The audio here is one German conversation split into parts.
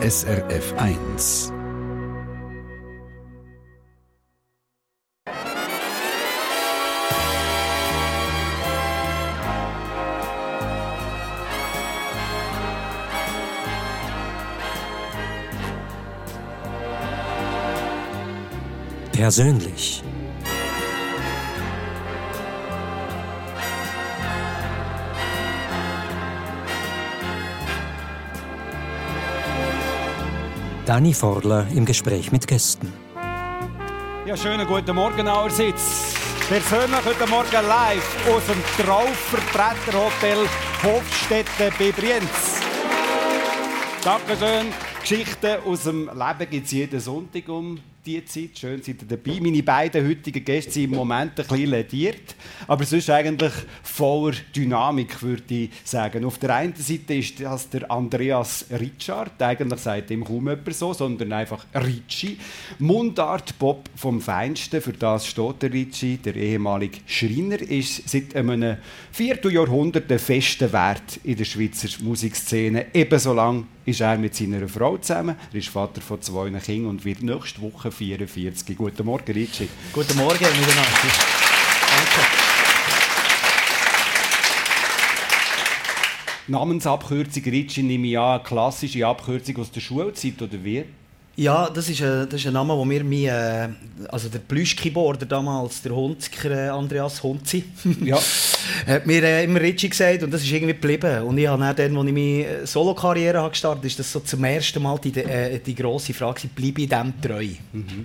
SRF 1. Persönlich. Dani Forler im Gespräch mit Gästen. Ja, schönen guten Morgen allerseits. Persönlich heute Morgen live aus dem Trauvertreterhotel Hofstetten bei Brienz. Dankeschön. Geschichten aus dem Leben gibt es jeden Sonntag um diese Zeit. Schön seid ihr dabei. Meine beiden heutigen Gäste sind im Moment ein bisschen lediert, aber sonst eigentlich voller Dynamik, würde ich sagen. Auf der einen Seite ist das der Andreas Richard. Eigentlich sagt ihm kaum jemand so, sondern einfach Ricci. Mundart Bob vom Feinsten. Für das steht der Ricci. Der ehemalige Schreiner ist seit einem Vierteljahrhundert der feste Wert in der Schweizer Musikszene. Ebenso lang ist er mit seiner Frau zusammen. Er ist Vater von zwei Kindern und wird nächste Woche 44. Guten Morgen, Ricci. Guten Morgen miteinander. Danke. Namensabkürzung Ricci nehme ich an, eine klassische Abkürzung aus der Schulzeit, oder wie? Ja, das ist, ein, das ist ein Name, den mir mein, äh, also der Plüschkeyboarder damals, der Hunziker äh, Andreas Hunzi, Ja. hat mir äh, immer Ritchie gesagt und das ist irgendwie geblieben. Und ich habe dann, dann, als ich meine Solo-Karriere habe gestartet habe, ist das so zum ersten Mal die, äh, die grosse Frage, bleibe ich dem treu?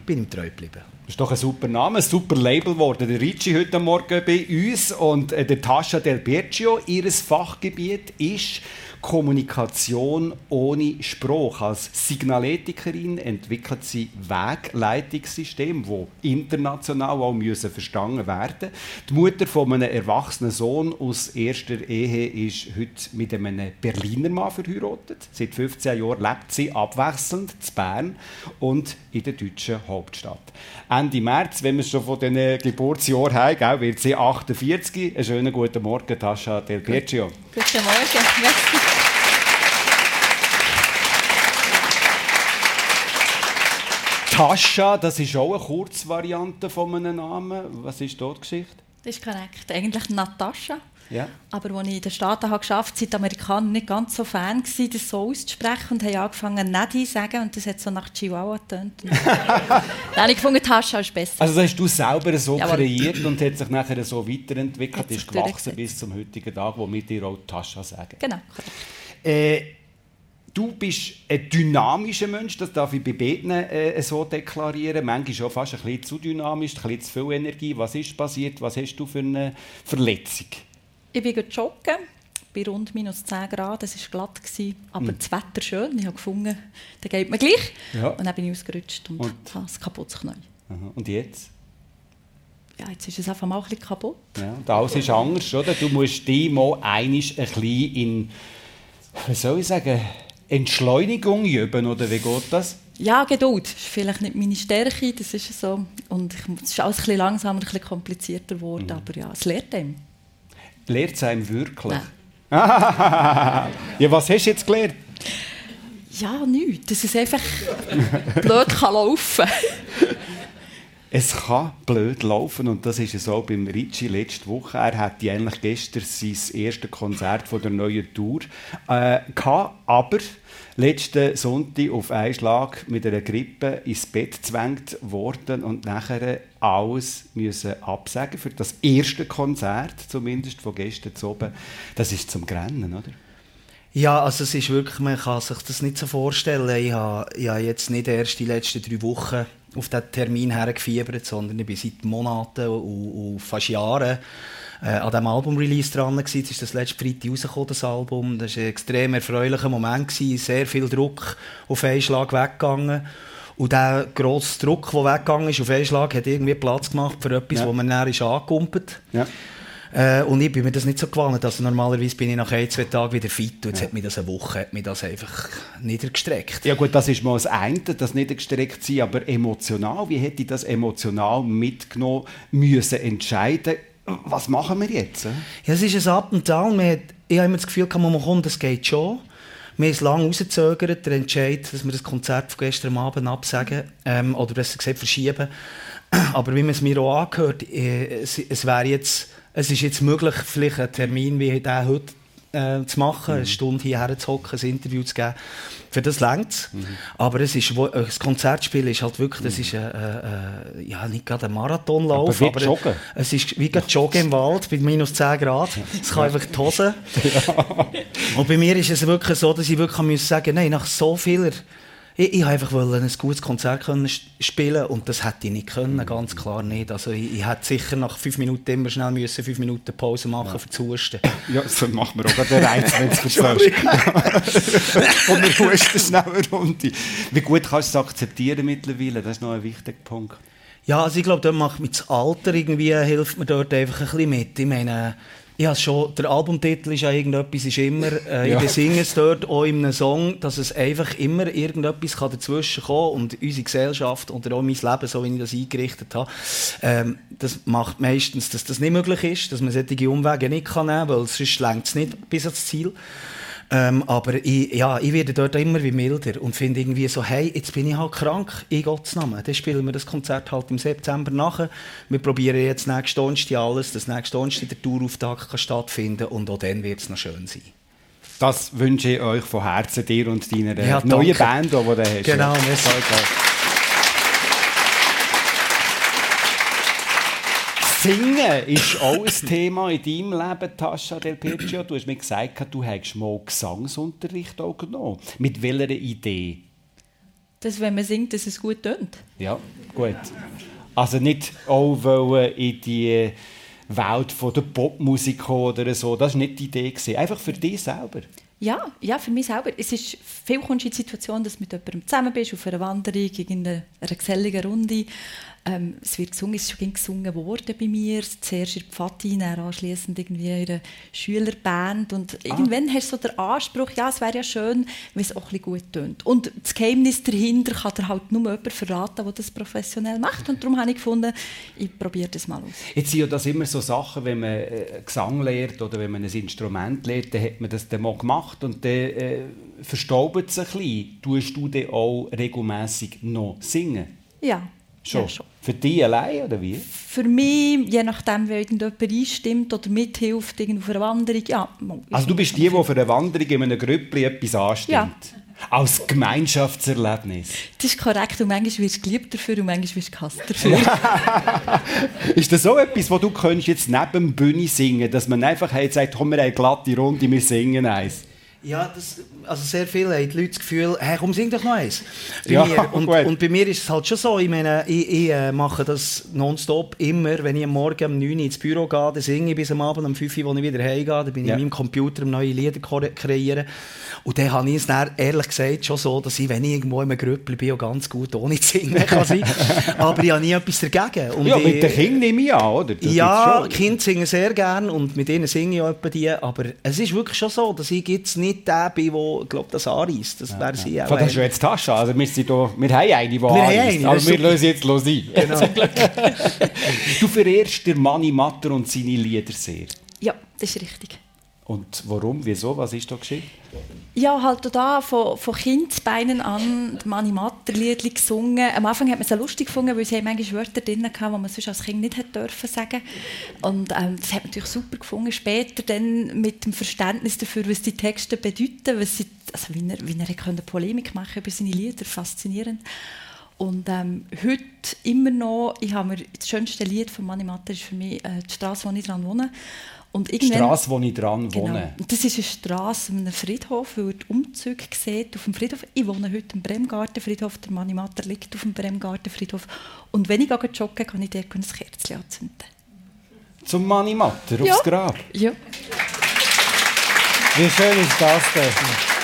Bin ihm treu geblieben. Das ist doch ein super Name, ein super Label geworden. Der Ricci heute Morgen bei uns und äh, der Tascha Del Biercio. Ihr Fachgebiet ist Kommunikation ohne Spruch. Als Signalethikerin entwickelt sie Wegleitungssysteme, die international auch müssen verstanden werden Die Mutter von einem erwachsenen Sohn aus erster Ehe ist heute mit einem Berliner Mann verheiratet. Seit 15 Jahren lebt sie abwechselnd in Bern und in der deutschen Hauptstadt. Ende März, wenn wir schon von diesen Geburtsjahren haben, wird sie 48. Einen schönen guten Morgen, Tascha Del Biercio. Guten Morgen. Merci. Tascha, das ist auch eine Kurzvariante von einem Namen. Was ist dort die Geschichte? Das ist korrekt. Eigentlich Natascha. Ja. Aber als ich in den Staaten habe geschafft habe, sind die Amerikaner nicht ganz so Fan gewesen, das so auszusprechen und haben angefangen, Nadi zu sagen. Und das hat so nach Chihuahua getönt. Dann habe ich gefunden, Tascha ist besser. Also das hast du selber so Jawohl. kreiert und hat sich nachher so weiterentwickelt, Hat ist gewachsen bis zum heutigen Tag, wo wir dir auch Tascha sagen. genau, korrekt. Äh, du bist ein dynamischer Mensch, das darf ich bei beiden äh, so deklarieren. Manchmal schon fast ein bisschen zu dynamisch, ein bisschen zu viel Energie. Was ist passiert? Was hast du für eine Verletzung? Ich bin joggen, bei rund minus 10 Grad. Es war glatt, gewesen, aber das Wetter schön. Ich habe gefunden, dann geht mir gleich. Ja. Und dann bin ich ausgerutscht und, Und? habe ein kaputtes Knie. Aha. Und jetzt? Ja, jetzt ist es einfach mal ein bisschen kaputt. Ja, und alles ist anders, oder? Du musst dich mal einisch ein bisschen in, wie soll ich sagen, Entschleunigung üben, oder wie geht das? Ja, Geduld ist vielleicht nicht meine Stärke, das ist so. Und ich, es ist alles ein bisschen langsamer, ein bisschen komplizierter geworden, aber ja, es lehrt einem. Lehrt es einem wirklich? Ja, was hast du jetzt gelernt? Ja, nichts. Dass es einfach blöd kann laufen Es kann blöd laufen und das ist es auch beim Ricci letzte Woche. Er hatte eigentlich gestern sein erstes Konzert von der neuen Tour äh, gehabt, aber letzten Sonntag auf einen Schlag mit einer Grippe ins Bett zwängt worden und nachher alles müssen absagen für das erste Konzert, zumindest von gestern zu oben. Das ist zum Grennen, oder? Ja, also es ist wirklich, man kann sich das nicht so vorstellen. Ich habe, ich habe jetzt nicht erst die letzten drei Wochen auf diesen Termin hergefiebert, sondern ich bin seit Monaten und, und fast Jahren äh, an diesem Album-Release dran. Jetzt ist das letzte Freitag rausgekommen, das Album. Das war ein extrem erfreulicher Moment, gewesen. sehr viel Druck auf einen Schlag weggegangen. Und der grosse Druck, der weggegangen ist auf einen Schlag, hat irgendwie Platz gemacht für etwas, Ja. wo man näher ist angekumpelt. Ja. Äh, und ich bin mir das nicht so gewohnt. Also normalerweise bin ich nach ein, zwei Tagen wieder fit. Und jetzt hat mich das eine Woche hat mich das einfach niedergestreckt. Ja gut, das ist mal das eine, das nicht gestreckt sein, aber emotional, wie hätte ich das emotional mitgenommen müssen entscheiden, was machen wir jetzt? Ja, es ist ein Up und Down. Hat, ich habe immer das Gefühl, man kommt, das geht schon. Wir haben es lange rausgezögert, der Entscheid, dass wir das Konzert von gestern Abend absagen, ähm, oder besser gesagt verschieben. Aber wie man es mir auch angehört, äh, es, es jetzt, es ist jetzt möglich, vielleicht einen Termin wie der heute äh, zu machen, mhm. eine Stunde hierher zu hocken, ein Interview zu geben. Für das längt mhm. Aber es ist, wo, äh, das Konzertspiel ist halt wirklich, das mhm. ist, äh, äh, ja, nicht gerade ein Marathonlauf, aber, aber joggen. es ist wie gerade Joggen im Wald bei minus 10 Grad. Es kann einfach die Hose. Ja. Und bei mir ist es wirklich so, dass ich wirklich sagen nein, nach so vieler ich, ich einfach ein gutes Konzert können spielen und das hätte ich nicht können, ganz klar nicht. Also ich, ich hätte sicher nach fünf Minuten immer schnell müssen, fünf Minuten Pause machen ja. für zu Husten. Ja, so machen wir auch den Reiz, wenn du es erzählst. und wir husten schnell eine Runde. Wie gut kannst du es akzeptieren mittlerweile? Das ist noch ein wichtiger Punkt. Ja, also ich glaube, dort macht mir das Alter irgendwie, hilft mir dort einfach ein bisschen mit. Ich meine, ja, schon, der Albumtitel ist ja irgendetwas, ist immer, äh, ja. ich singe es dort auch in einem Song, dass es einfach immer irgendetwas kann dazwischen kommen und unsere Gesellschaft oder auch mein Leben, so wie ich das eingerichtet habe, ähm, das macht meistens, dass das nicht möglich ist, dass man solche Umwege nicht kann nehmen kann, weil sonst längt es nicht bis ans Ziel. Ähm, aber ich, ja, ich werde dort immer wie milder und finde irgendwie so, hey, jetzt bin ich halt krank, in Gottes Namen. Dann spielen wir das Konzert halt im September nachher. Wir probieren jetzt nächste Donnerstag alles, dass nächste Donnerstag der Tourauftakt kann stattfinden und auch dann wird es noch schön sein. Das wünsche ich euch von Herzen, dir und deiner ja, neuen Band, die du hast. Genau, merci. Singen ist auch ein Thema in deinem Leben, Tascha Del Piccio. Du hast mir gesagt, du hättest mal Gesangsunterricht auch genommen. Mit welcher Idee? Dass, wenn man singt, dass es gut tönt. Ja, gut. Also nicht auch in die Welt der Popmusik oder so. Das war nicht die Idee. Einfach für dich selber. Ja, ja, für mich selber. Es ist viel kommst in die Situation, dass du mit jemandem zusammen bist, auf einer Wanderung, in einer geselligen Runde ähm, es wird gesungen, es ist schon gesungen worden bei mir, zuerst in der Pfadi, dann anschliessend irgendwie in einer Schülerband und ah. irgendwann hast du so den Anspruch, ja, es wäre ja schön, wenn es auch ein gut tönt. Und das Geheimnis dahinter kann dir halt nur jemand verraten, der das professionell macht und darum habe ich gefunden, ich probiere das mal aus. Jetzt sind ja das immer so Sachen, wenn man äh, Gesang lernt oder wenn man ein Instrument lernt, dann hat man das dann mal gemacht und dann äh, verstaubt es ein bisschen. Tust du dann auch regelmässig noch singen? Ja. Schon. Ja, schon. Für dich allein oder wie? Für mich, je nachdem, wie irgendjemand einstimmt oder mithilft auf einer Wanderung, ja. Also du bist die, die für eine Wanderung in einem Grüppli etwas anstimmt? Ja. Als Gemeinschaftserlebnis? Das ist korrekt und manchmal wirst du geliebt dafür und manchmal wirst du gehasst dafür. ist das so etwas, wo du könntest jetzt neben dem Bühne singen dass man einfach sagt, komm, wir eine glatte Runde, wir singen eins? Ja, das, also sehr viele haben die Leute das Gefühl, hey, komm, sing doch noch eins. Bei ja, mir. Und, und, bei mir ist es halt schon so, ich meine, ich, ich äh, mache das nonstop immer, wenn ich am Morgen um 9 Uhr ins Büro gehe, dann singe ich bis am Abend um 5 Uhr, als ich wieder heimgehe, dann bin ich ja. in meinem Computer neue Lieder kreieren. Und dann habe ich es dann, ehrlich gesagt schon so, dass ich, wenn ich irgendwo in einem Grüppel bin, auch ganz gut ohne zu singen kann sein. Aber ich habe nie etwas dagegen. Und ja, mit den Kindern nehme ich an, oder? Das ja, Kinder singen sehr gerne und mit ihnen singe ich auch etwa die, aber es ist wirklich schon so, dass ich jetzt nicht nicht der bin, der glaub, das anreißt. Das wäre sie auch. Von der jetzt Tasche. Also wir, sind da, wir haben eine, die wir anreist. Also wir lösen jetzt los ein. Genau. du verehrst den Manni Matter und seine Lieder sehr. Ja, das ist richtig. Und warum, wieso, was ist da geschehen? Ja, halt da von, von Kindesbeinen an Mani Matter-Liedli gesungen. Am Anfang hat man es so lustig gefunden, weil sie manchmal Wörter drin hatten, die man sonst als Kind nicht hätte dürfen sagen. Und ähm, das hat man natürlich super gefunden. Später dann mit dem Verständnis dafür, was die Texte bedeuten, was sie, also wie er, wie er konnte Polemik machen über seine Lieder, faszinierend. Und ähm, heute immer noch, ich habe mir das schönste Lied von Mani Matter ist für mich äh, die Straße, wo ich dran wohne. Und Straße, wo ich dran genau. wohne. Das ist eine Straße an einem Friedhof, wo ihr Umzüge seht auf dem Friedhof. Ich wohne heute im Bremgartenfriedhof, der Manimatter liegt auf dem Bremgartenfriedhof. Und wenn ich jogge, kann ich dort ein Kerzchen anzünden. Zum Manimatter, ja. aufs Grab? Ja. Wie schön ist das denn?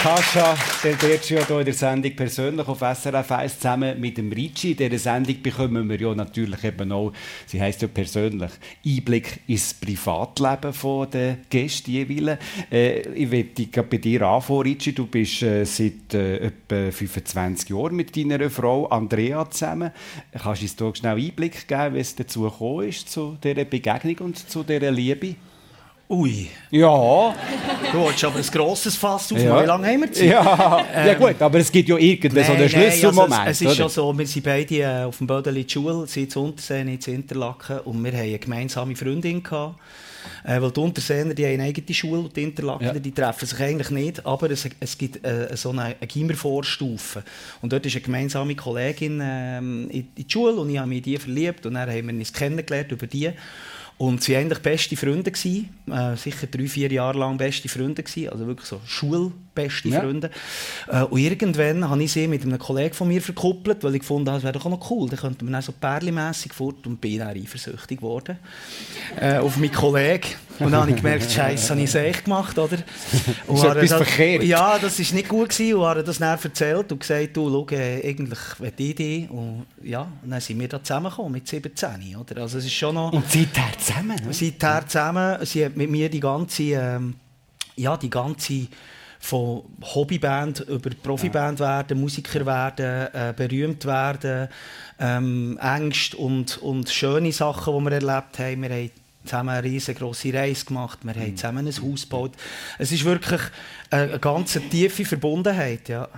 Kascha Del Bercio hier in der Sendung persönlich auf SRF 1 zusammen mit dem Ricci. In dieser Sendung bekommen wir ja natürlich eben auch, sie heisst ja persönlich, Einblick ins Privatleben der Gäste jeweils. Äh, ich möchte bei dir anfangen, Ricci. Du bist äh, seit äh, etwa 25 Jahren mit deiner Frau Andrea zusammen. Kannst du uns hier schnell Einblick geben, wie es dazu gekommen ist, zu dieser Begegnung und zu dieser Liebe? Ui. Ja. Du wolltest aber ein grosses Fass auf. Ja. Wie lange haben wir Zeit? Ja. ja gut, aber es gibt ja irgendwie so einen Schlüsselmoment. also es, es ist schon so, wir sind beide äh, auf dem Bödeli die Schule, sie zu Unterseen, zu Interlaken und wir hatten eine gemeinsame Freundin. Gehabt. Äh, weil die Unterseener die haben eine eigene Schule und die Interlakener Ja. die treffen sich eigentlich nicht, aber es, es gibt äh, so eine, eine Gimmervorstufe. Und dort ist eine gemeinsame Kollegin ähm, in, in die Schule und ich habe mich in die verliebt und dann haben wir uns kennengelernt über die. Und sie waren eigentlich beste Freunde, äh, sicher drei, vier Jahre lang beste Freunde, also wirklich so schulbeste Ja. Freunde. Äh, und irgendwann habe ich sie mit einem Kollegen von mir verkuppelt, weil ich fand, das wäre doch auch noch cool, dann könnte man dann so perlimässig fort und bin dann eifersüchtig geworden äh, auf meinen Kollegen. Und dann habe ich gemerkt, Scheiße, habe ich es echt gemacht, oder? Und Ist habe etwas das- verkehrt? Ja, das war nicht gut gewesen, und habe das dann erzählt und gesagt, du, schau, äh, eigentlich will ich dich. Und ja, dann sind wir da zusammengekommen mit 17, oder? Also es ist schon noch... Und seither zusammen. ne? Seither zusammen, sie hat mit mir die ganze, ähm, ja, die ganze von Hobbyband über Profiband werden, Musiker werden, äh, berühmt werden, ähm, Ängste und, und schöne Sachen, die wir erlebt haben. Wir haben zusammen eine riesengroße Reise gemacht, wir haben zusammen ein Haus gebaut. Es ist wirklich eine, eine ganz tiefe Verbundenheit, ja.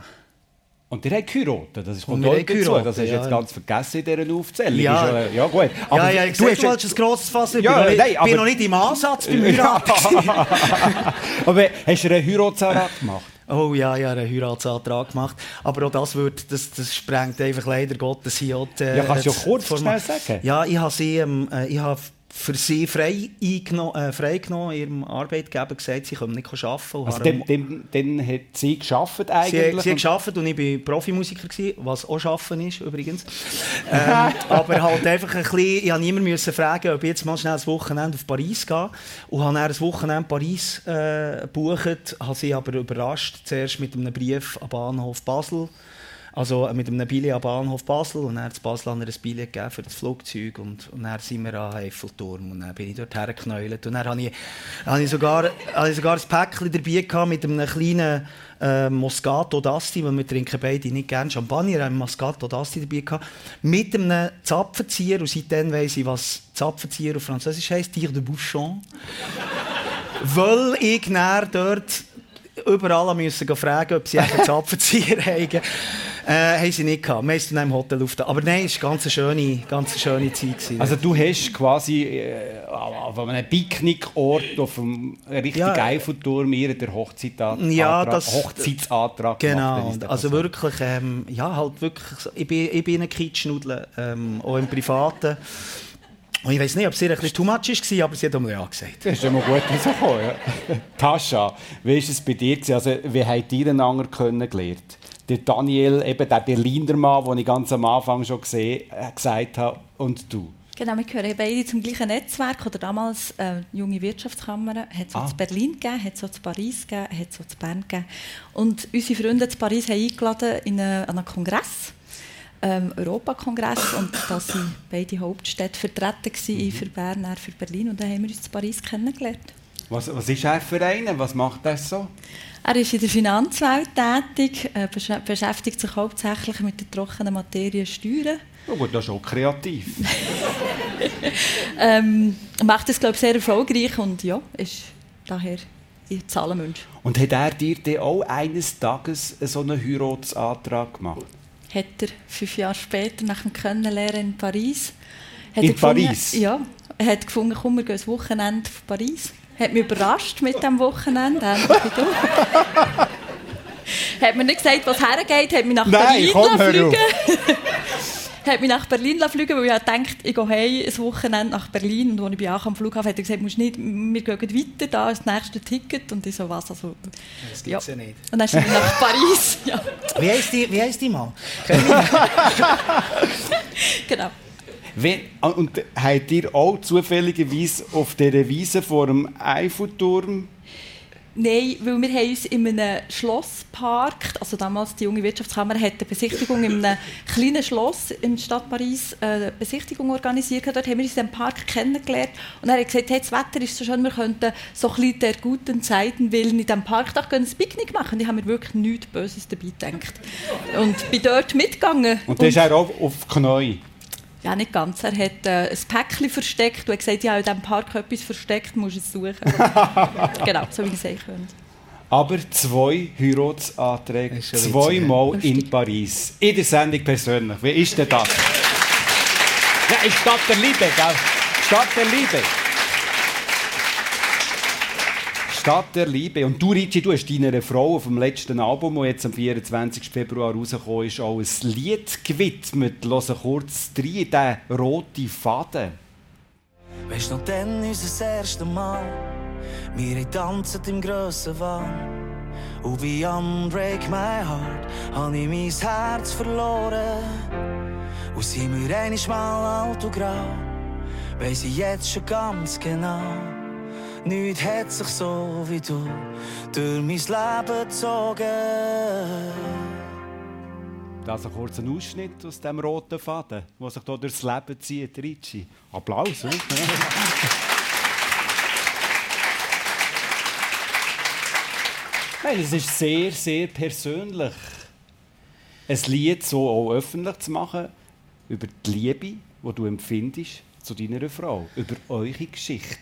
Und ihr habt geheiratet, das ist auch haben dazu. Das hast du jetzt ganz vergessen in dieser Aufzählung. Ja. Ja, gut. ja, ja, ich du hast wolltest ein grosses Fass über. Ja, ich nein, bin aber- noch nicht im Ansatz beim. Heiraten. Aber hast du einen Heiratsantrag gemacht? Oh ja, ja, einen Heiratsantrag gemacht. Aber auch das, wird, das, das sprengt einfach leider Gottes hier auch die, Ja, kannst du ja kurz schnell sagen? Ja, ich habe sie, ähm, äh, ich habe für sie frei äh, freigenommen, ihrem Arbeitgeber gesagt, sie können nicht arbeiten. und Also dann, dann, dann hat sie geschafft Sie, eigentlich. sie hat gearbeitet und ich war Profimusiker, gewesen, was auch Arbeiten ist übrigens. ähm, aber halt einfach ein bisschen, ich musste niemanden müssen fragen, ob ich jetzt mal schnell ein Wochenende auf Paris gehe. Und habe dann ein Wochenende Paris äh, gebucht, habe sie aber überrascht, zuerst mit einem Brief am Bahnhof Basel. Also äh, mit einem Billett am Bahnhof Basel und dann hat Basel an ein Billett gegeben für das Flugzeug und, und dann sind wir an Eiffelturm und dann bin ich dort hergeknäult und dann habe ich, habe ich, sogar, habe ich sogar ein Päckchen dabei gehabt mit einem kleinen äh, Moscato d'Asti, weil wir trinken beide nicht gerne Champagner, haben Moscato d'Asti dabei gehabt, mit einem Zapfenzieher und seitdem weiss ich, was Zapfenzieher auf Französisch heisst, Tire de Bouchon. weil ich dort überall müssen fragen, ob sie einen Zapfenzieher haben. Äh, haben sie nicht gehabt. Es dann im Hotel auf Aber nein, es war eine ganz schöne, ganz schöne Zeit. Gewesen. Also du hast quasi äh, auf einem Picknickort auf einem richtigen Ja. Eiffelturm ihr den Hochzeitantrag, Ja, das- Hochzeitsantrag gemacht. Genau, ich das also so- wirklich, ähm, ja, halt wirklich, ich bin, ich bin ein Kitschnudel, ähm, auch im Privaten. Und ich weiß nicht, ob es ihr ein bisschen too much war, aber sie hat einmal ja gesagt. Das ist immer gut rausgekommen, ja. Tascha, wie ist es bei dir? Also, wie habt ihr einander kennengelernt? Der Daniel, eben der Berliner Mann, den ich ganz am Anfang schon gesehen, äh, gesagt habe, und du? Genau, wir gehören beide zum gleichen Netzwerk. Oder damals äh, junge Wirtschaftskammer. Hat es Ah. zu Berlin gegeben, hat es auch zu Paris gegeben, hat es auch zu Bern gegeben. Und unsere Freunde zu Paris haben eingeladen in eine, an einen Kongress, ähm, Europakongress. Und da waren beide Hauptstädte vertreten Mhm. für Bern, er für Berlin. Und dann haben wir uns zu Paris kennengelernt. Was, was ist er für einen? Was macht er so? Er ist in der Finanzwelt tätig, äh, besch beschäftigt sich hauptsächlich mit der trockenen Materie Steuern. Oh gut, das ist auch kreativ. Ähm, macht das, glaube ich, sehr erfolgreich und ja, ist daher Zahlenmensch. Und hat er dir dann auch eines Tages so einen Heiratsantrag gemacht? Hat er fünf Jahre später, nach dem Kennenlernen in Paris... Hat In gefunden- Paris? Ja. Er hat gefunden, komm, wir gehen ein Wochenende auf Paris. Hat mich überrascht mit diesem Wochenende, hat mir nicht gesagt, was hergeht, hat mich nach Nein, Berlin komm, fliegen hat mich nach Berlin lassen fliegen, weil ich halt gedacht, ich gehe heim, ein Wochenende nach Berlin. Und als ich bin auch am Flughafen hat er gesagt, musst nicht, wir gehen weiter, da ist das nächste Ticket. Und ich so, was, also... Das Ja. gibt's ja nicht. Und dann sind wir nach Paris. Ja, Wie heisst die, wie heisst die Mann? genau. Wenn, und habt ihr auch zufälligerweise auf dieser Wiese vor dem Eiffelturm Nein, weil wir haben uns in einem Schloss geparkt. Also damals die junge Wirtschaftskammer hat eine Besichtigung in einem kleinen Schloss in der Stadt Paris äh, eine Besichtigung organisiert. Dort haben wir uns im Park kennengelernt. Und er hat gesagt, hey, das Wetter ist so schön, wir könnten so ein bisschen der guten Zeiten willen in diesem Park doch ein Picknick machen. Und ich habe mir wirklich nichts Böses dabei gedacht. Und bin dort mitgegangen. Und dann ist er auch auf Knäu. Ja, nicht ganz. Er hat äh, ein Päckchen versteckt und hat gesagt, ja, in diesem Park etwas versteckt, musst du es suchen. genau, so wie ich es sagen könnte. Aber zwei Heiratsanträge, zweimal in Paris. In der Sendung persönlich. Wie ist denn das? Ja, in Stadt der Liebe, gell? Stadt der Liebe. Stadt der Liebe. Und du, Ricci, du hast deiner Frau auf dem letzten Album, das jetzt am 24. Februar rausgekommen ist, auch ein Lied gewidmet. Hören kurz rein, den roten Faden. Weißt du noch dann unser erstes Mal? Wir tanzen im grossen Wahn. Und wie Unbreak My Heart habe ich mein Herz verloren. Und sind wir einmal alt und grau, weiss ich jetzt schon ganz genau. Nichts hat sich so wie du durch mein Leben gezogen. Das ist ein kurzer Ausschnitt aus dem roten Faden, der sich hier durchs Leben zieht, Ricci. Applaus, oder? Nein, es ist sehr, sehr persönlich, ein Lied so auch öffentlich zu machen über die Liebe, die du empfindest zu deiner Frau, über eure Geschichte.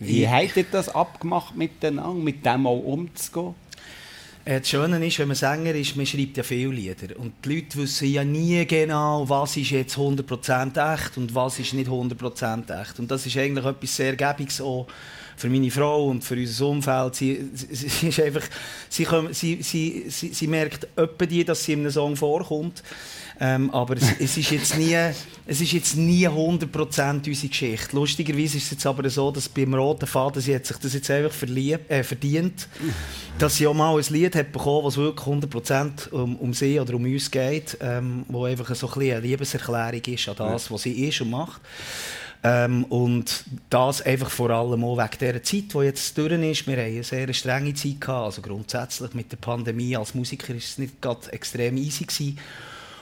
Wie habt ihr das abgemacht miteinander, mit dem auch umzugehen? Äh, das Schöne ist, wenn man Sänger ist, man schreibt ja viele Lieder. Und die Leute wissen ja nie genau, was ist jetzt 100% echt und was ist nicht 100% echt. Und das ist eigentlich etwas sehr Gäbiges auch für meine Frau und für unser Umfeld. Sie, sie, sie ist einfach, sie, sie, sie, sie, sie merkt öppe die, dass sie in einem Song vorkommt. Ähm, aber es, es, ist jetzt nie, es ist jetzt nie 100% unsere Geschichte. Lustigerweise ist es jetzt aber so, dass beim Roten Faden sie hat sich das jetzt einfach äh, verdient, dass sie auch mal ein Lied hat bekommen, was wirklich 100% um, um sie oder um uns geht, ähm, wo einfach so ein eine Liebeserklärung ist an das, was sie ist und macht. Ähm, und das einfach vor allem auch wegen dieser Zeit, die jetzt durch ist. Wir hatten eine sehr strenge Zeit. Gehabt. Also grundsätzlich mit der Pandemie als Musiker war es nicht gerade extrem easy. Gewesen.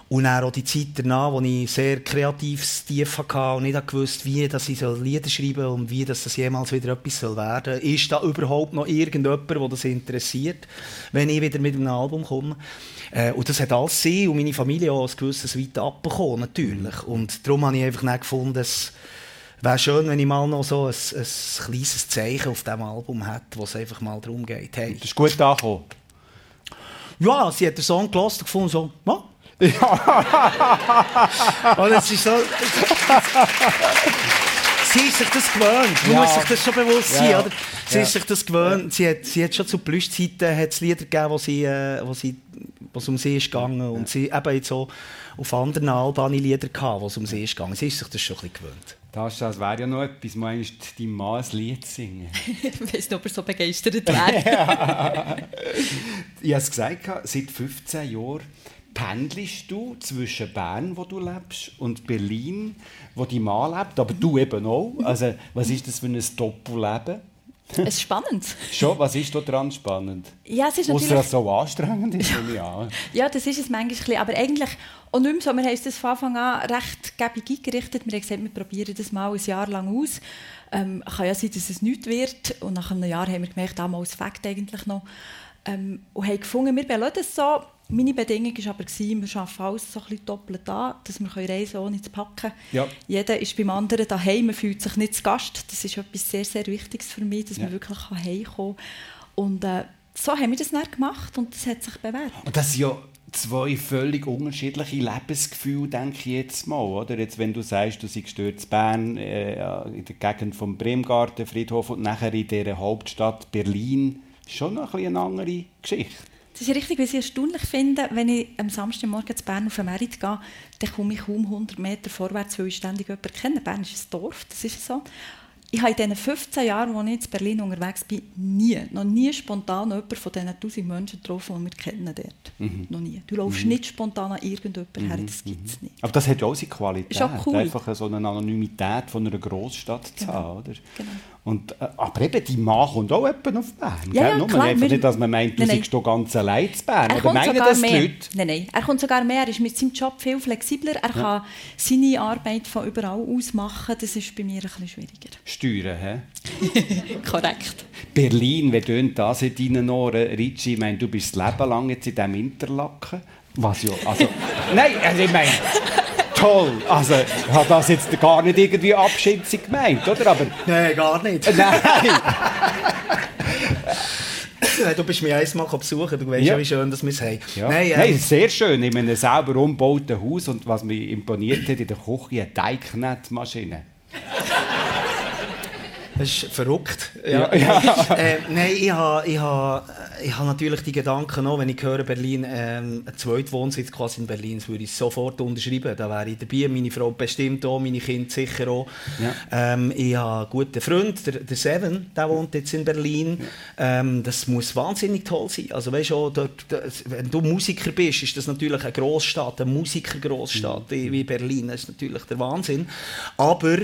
Und dann auch die Zeit danach, wo ich sehr kreatives Tief hatte und nicht wusste, wie dass ich Lieder schreiben soll und wie dass das jemals wieder etwas werden soll. Ist da überhaupt noch irgendjemand, der das interessiert, wenn ich wieder mit einem Album komme? Äh, und das hat alles sie und meine Familie auch ein gewisses Weit abbekommen, natürlich. Und darum habe ich einfach nicht gefunden, dass wäre schön, wenn ich mal noch so ein, ein kleines Zeichen auf diesem Album hätte, wo es einfach mal darum geht. Hey. Das ist gut angekommen. Ja, sie hat den Song gelassen und gefunden, so, ja. Ja. und es ist so... sie ist sich das gewöhnt. Man ja. muss sich das schon bewusst sein. Ja. Oder? Sie ist sich das gewöhnt. Sie, hat, sie hat schon zu Plüschzeiten hat es Lieder gegeben, wo sie, äh, wo sie, wo es um sie ist gegangen. Und sie eben jetzt so auf anderen Alben Lieder gehabt, wo es um sie ist gegangen. Sie ist sich das schon ein bisschen gewöhnt. Das, das wäre ja noch etwas, meinst du, deinem Mann ein Lied singen? ich weiß nicht, ob er so begeistert wäre. ich habe es gesagt, seit 15 Jahren pendelst du zwischen Bern, wo du lebst, und Berlin, wo dein Mann lebt, aber du eben auch. Also, was ist das für ein Doppelleben? Es ist spannend. Schon? Was ist da dran spannend? Ja, es ist natürlich... Ausser, dass es so anstrengend ist. Ja. ja, das ist es manchmal. Aber eigentlich auch nicht mehr so. Wir haben uns das von Anfang an recht gäbig eingerichtet. Wir haben gesagt, wir probieren das mal ein Jahr lang aus. Ähm, kann ja sein, dass es nichts wird. Und nach einem Jahr haben wir gemerkt, damals fängt eigentlich noch. Ähm, und haben gefunden, wir belassen es so. Meine Bedingung war aber, wir arbeiten alles so ein bisschen doppelt an, dass wir reisen können, ohne zu packen. Ja. Jeder ist beim anderen daheim, man fühlt sich nicht zu Gast. Das ist etwas sehr, sehr Wichtiges für mich, dass ja. man wirklich heimkommen kann. Und äh, so haben wir das dann gemacht und das hat sich bewährt. Und das sind ja zwei völlig unterschiedliche Lebensgefühle, denke ich jetzt mal. Oder? Jetzt, wenn du sagst, du seist in Bern, äh, in der Gegend vom Bremgarten, Friedhof und nachher in dieser Hauptstadt Berlin, schon noch ein eine andere Geschichte. Das ist richtig, was ich erstaunlich finde, wenn ich am Samstagmorgen zu Bern auf den Merit gehe, dann komme ich kaum 100 Meter vorwärts, weil ich ständig jemanden kenne. Bern ist ein Dorf, das ist so. Ich habe in diesen 15 Jahren, als ich in Berlin unterwegs bin, nie, noch nie spontan jemanden von diesen 1000 Menschen getroffen, die wir kennen dort. Mhm. Noch nie. Du läufst mhm. nicht spontan an irgendjemanden mhm. her, das gibt es nicht. Aber das hat ja auch seine Qualität. Ist auch cool. Einfach so eine Anonymität von einer Großstadt genau. zu haben. Oder? Genau. Und, äh, aber eben, die Mann kommt auch jemand auf Bern. Ja, ja, Nur klar, einfach nicht, dass man meint, du nein, seist ganz allein zu Bern. Er Oder meinen das mehr. Leute? Nein, nein, er kommt sogar mehr. Er ist mit seinem Job viel flexibler. Er ja. kann seine Arbeit von überall aus machen. Das ist bei mir ein bisschen schwieriger. Steuern, hä? Korrekt. Berlin, wie tönt das in deinen Ohren? Ricci, ich meine, du bist das Leben lang jetzt in diesem Interlaken. Was ja, also... nein, also ich meine... toll. Also, ich habe das jetzt gar nicht irgendwie abschätzig gemeint, oder? Aber, Nein, gar nicht. nein. du bist mich einmal besuchen, du weißt ja, Ja. wie schön dass wir es haben. Ja. Nein, Nein, es ist sehr schön. In einem selber umgebauten Haus. Und was mich imponiert hat, in der Küche eine Teigknettmaschine. Das ist verrückt. Ja, äh, nein, ich habe ich ha, ich ha natürlich die Gedanken auch, wenn ich höre Berlin, ähm, ein zweiter Wohnsitz quasi in Berlin, das würde ich sofort unterschreiben. Da wäre ich dabei, meine Frau bestimmt auch, meine Kinder sicher auch. Ähm, ich habe einen guten Freund, der, der Seven, der wohnt jetzt in Berlin. Ähm, das muss wahnsinnig toll sein. Also weißt du, dort, das, wenn du Musiker bist, ist das natürlich eine Großstadt, eine Musikergroßstadt wie wie Berlin. Das ist natürlich der Wahnsinn. Aber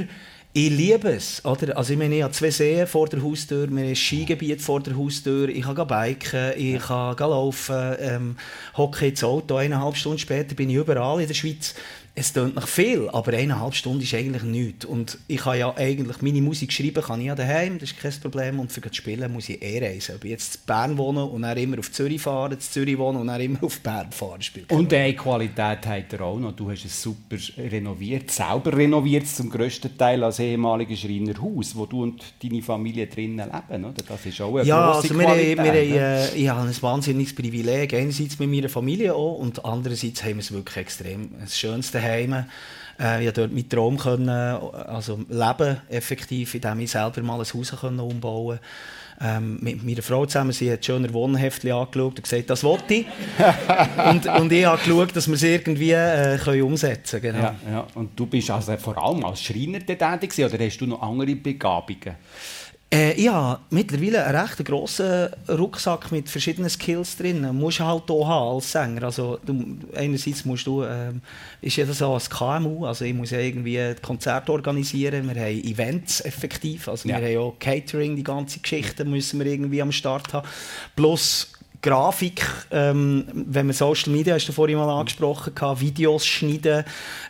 ich liebe es. Oder? Also ich meine, ich habe zwei Seen vor der Haustür, wir haben ein Skigebiet vor der Haustür, ich kann biken, ich kann laufen, ähm, hocke ins Auto, eineinhalb Stunden später bin ich überall in der Schweiz. Es klingt nach viel, aber eineinhalb Stunden ist eigentlich nichts. Und ich kann ja eigentlich, meine Musik schreiben kann ich ja daheim, das ist kein Problem. Und für das Spielen muss ich eh reisen. Ob ich jetzt in Bern wohne und dann immer auf Zürich fahre, in Zürich wohne und dann immer auf Bern fahre, spielt Und eine Qualität hat er auch noch. Du hast es super renoviert, selber renoviert, zum grössten Teil als ehemaliges Schreinerhaus, wo du und deine Familie drinnen leben. Oder? Das ist auch eine Ja, grosse also wir, Qualität. wir, haben, ne? äh, ich habe ein wahnsinniges Privileg, einerseits mit meiner Familie auch und andererseits haben wir es wirklich extrem, das schönste Heim. Äh, ich konnte dort meinen Traum können, also leben, effektiv, indem ich selber mal ein Haus können umbauen ähm, mit meiner Frau zusammen, sie hat schöner Wohnheftchen angeschaut und gesagt, das wollte ich. und, und ich habe geschaut, dass wir es irgendwie äh, können umsetzen können. Genau. Ja, ja. Und du bist also vor allem als Schreiner tätig oder hast du noch andere Begabungen? Äh, ich habe mittlerweile einen recht grossen Rucksack mit verschiedenen Skills drin. Du musst halt auch haben als Sänger. Also, du, einerseits musst du, ähm, ist ja das so als KMU, also ich muss ja irgendwie Konzerte organisieren, wir haben Events effektiv, also Ja. wir haben auch Catering, die ganze Geschichte müssen wir irgendwie am Start haben. Plus Grafik, ähm, wenn man Social Media, hast du vorhin mal angesprochen, gehabt, Videos schneiden.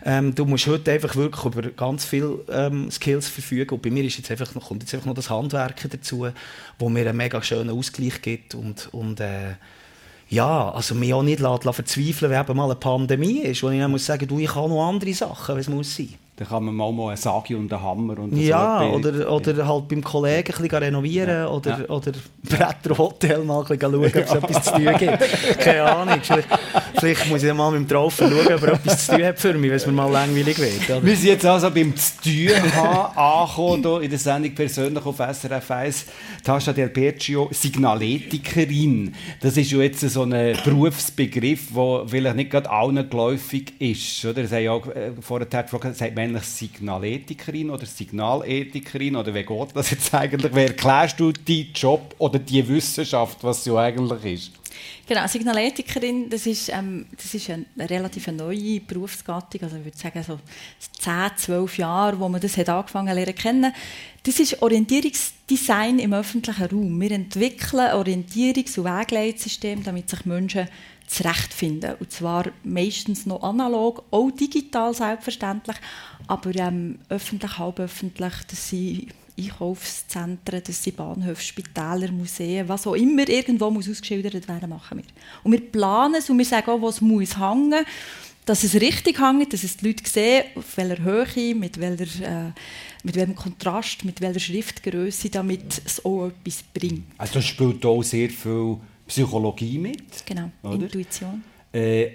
Ähm, du musst heute einfach wirklich über ganz viele ähm, Skills verfügen. Und bei mir ist jetzt einfach noch, kommt jetzt einfach noch das Handwerken dazu, wo mir einen mega schönen Ausgleich gibt. Und, und äh, ja, also mich auch nicht lassen, verzweifeln, wenn eben mal eine Pandemie ist, wo ich dann muss sagen, du, ich habe noch andere Sachen, was muss sein. Da kann man mal, mal einen Sagi und einen Hammer und Ja, so oder, oder halt beim Kollegen ein bisschen renovieren oder, Ja. oder Bretter Hotel mal ein bisschen schauen, ob es etwas zu tun gibt. Keine Ahnung. Vielleicht, vielleicht muss ich dann mal mit dem Traufen schauen, ob er etwas zu tun hat für mich, wenn es mir mal langweilig wird. oder? Wir sind jetzt also beim Zu-Tun angekommen, hier in der Sendung persönlich auf SRF 1. Tascha Del Percio, Signaletikerin. Das ist ja jetzt so ein Berufsbegriff, der vielleicht nicht gerade allen geläufig ist. Oder? Sie haben ja äh, vorher gefragt, sagt man eigentlich Signaletikerin oder Signalethikerin? Oder wie geht das jetzt eigentlich? Wie erklärst du deinen Job oder die Wissenschaft, was ja eigentlich ist? Genau, Signalethikerin, das ist, ähm, das ist eine relativ neue Berufsgattung, also ich würde sagen so 10, 12 Jahre, wo man das hat angefangen lernen kennen. Das ist Orientierungsdesign im öffentlichen Raum. Wir entwickeln Orientierungs- und Wegleitsysteme, damit sich Menschen zurechtfinden. Und zwar meistens noch analog, auch digital selbstverständlich, aber ähm, öffentlich, halböffentlich, das sind Einkaufszentren, das sind Bahnhöfe, Spitäler, Museen, was auch immer irgendwo muss ausgeschildert werden, machen wir. Und wir planen es und wir sagen auch, wo es muss hängen, dass es richtig hängt, dass es die Leute sehen, auf welcher Höhe, mit, welcher, äh, mit welchem Kontrast, mit welcher Schriftgröße, damit es auch etwas bringt. Also spielt auch sehr viel Psychologie mit. Genau, Oder? Intuition. Äh,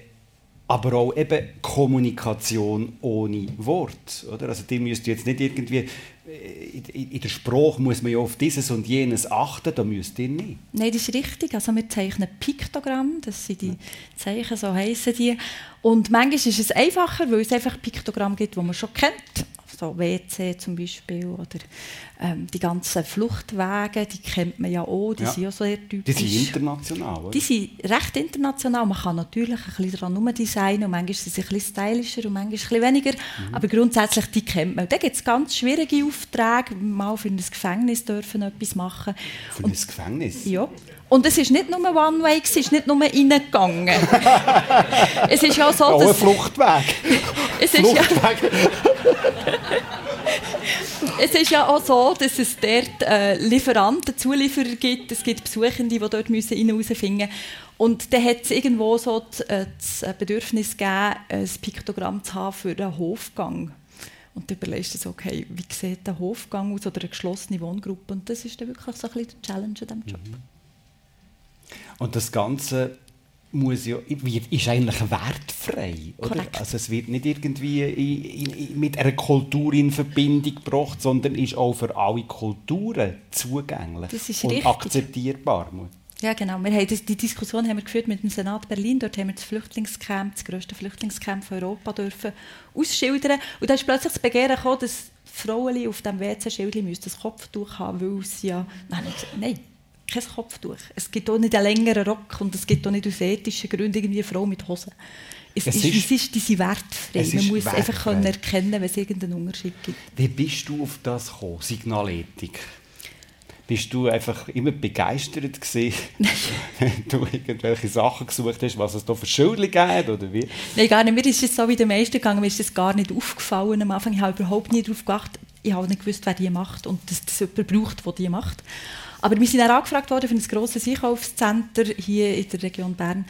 aber auch eben Kommunikation ohne Wort. Oder? Also die müsst jetzt nicht irgendwie, äh, in, in, in der Sprache muss man ja auf dieses und jenes achten, da müsst ihr nicht. Nein, das ist richtig. Also wir zeichnen Piktogramm, das sind die Zeichen, so heißen die. Und manchmal ist es einfacher, weil es einfach Piktogramm gibt, die man schon kennt. So WC zum Beispiel oder ähm, die ganzen Fluchtwege, die kennt man ja auch, die Ja. sind ja sehr Die typisch. sind international, oder? Die sind recht international. Man kann natürlich ein bisschen daran designen und manchmal sind sie ein bisschen stylischer und manchmal ein bisschen weniger. Mhm. Aber grundsätzlich, die kennt man. Da gibt es ganz schwierige Aufträge. Mal für ein Gefängnis dürfen etwas machen. Für ein Gefängnis. Ja. Und es ist nicht nur One-Way, es ist nicht nur reingegangen. es ist ja so, Auch ein dass... Fluchtweg. Es ist ja, Fluchtweg. es ist ja auch so, dass es dort äh, Lieferanten, Zulieferer gibt. Es gibt Besuchende, die dort müssen rein müssen. Und dann hat es irgendwo so äh, das Bedürfnis gegeben, ein Piktogramm zu haben für einen Hofgang. Und du überlegst dir so, okay, wie sieht der Hofgang aus oder eine geschlossene Wohngruppe? Und das ist dann wirklich so ein bisschen die Challenge in diesem Job. Mhm. Und das Ganze muss ja, ist eigentlich wertfrei. Oder? Also es wird nicht irgendwie in, in, mit einer Kultur in Verbindung gebracht, sondern ist auch für alle Kulturen zugänglich und richtig. akzeptierbar. Ja, genau. Wir haben das, die Diskussion haben wir geführt mit dem Senat Berlin. Dort haben wir das Flüchtlingscamp, das grösste Flüchtlingscamp von Europa, dürfen ausschildern. Und da ist plötzlich das Begehren gekommen, dass Frauen auf dem WC-Schild das Kopftuch haben, weil sie ja... Nein, nein, kein Kopftuch. Es gibt auch nicht einen längeren Rock und es gibt auch nicht aus ethischen Gründen irgendwie eine Frau mit Hosen. Es, es, ist, ist, ist, die sind wertfrei. Man muss wertfrei. einfach können erkennen, wenn es irgendeinen Unterschied gibt. Wie bist du auf das gekommen, Signalethik? Bist du einfach immer begeistert gewesen, wenn du irgendwelche Sachen gesucht hast, was es da für Schulden gibt oder wie? Nein, gar nicht. Mir ist es so wie der meisten gegangen, mir ist das gar nicht aufgefallen am Anfang. Ich habe überhaupt nicht darauf geachtet. Ich habe nicht gewusst, wer die macht und dass das jemand braucht, der die macht. Aber wir sind auch angefragt worden für ein grosses Einkaufscenter hier in der Region Bern,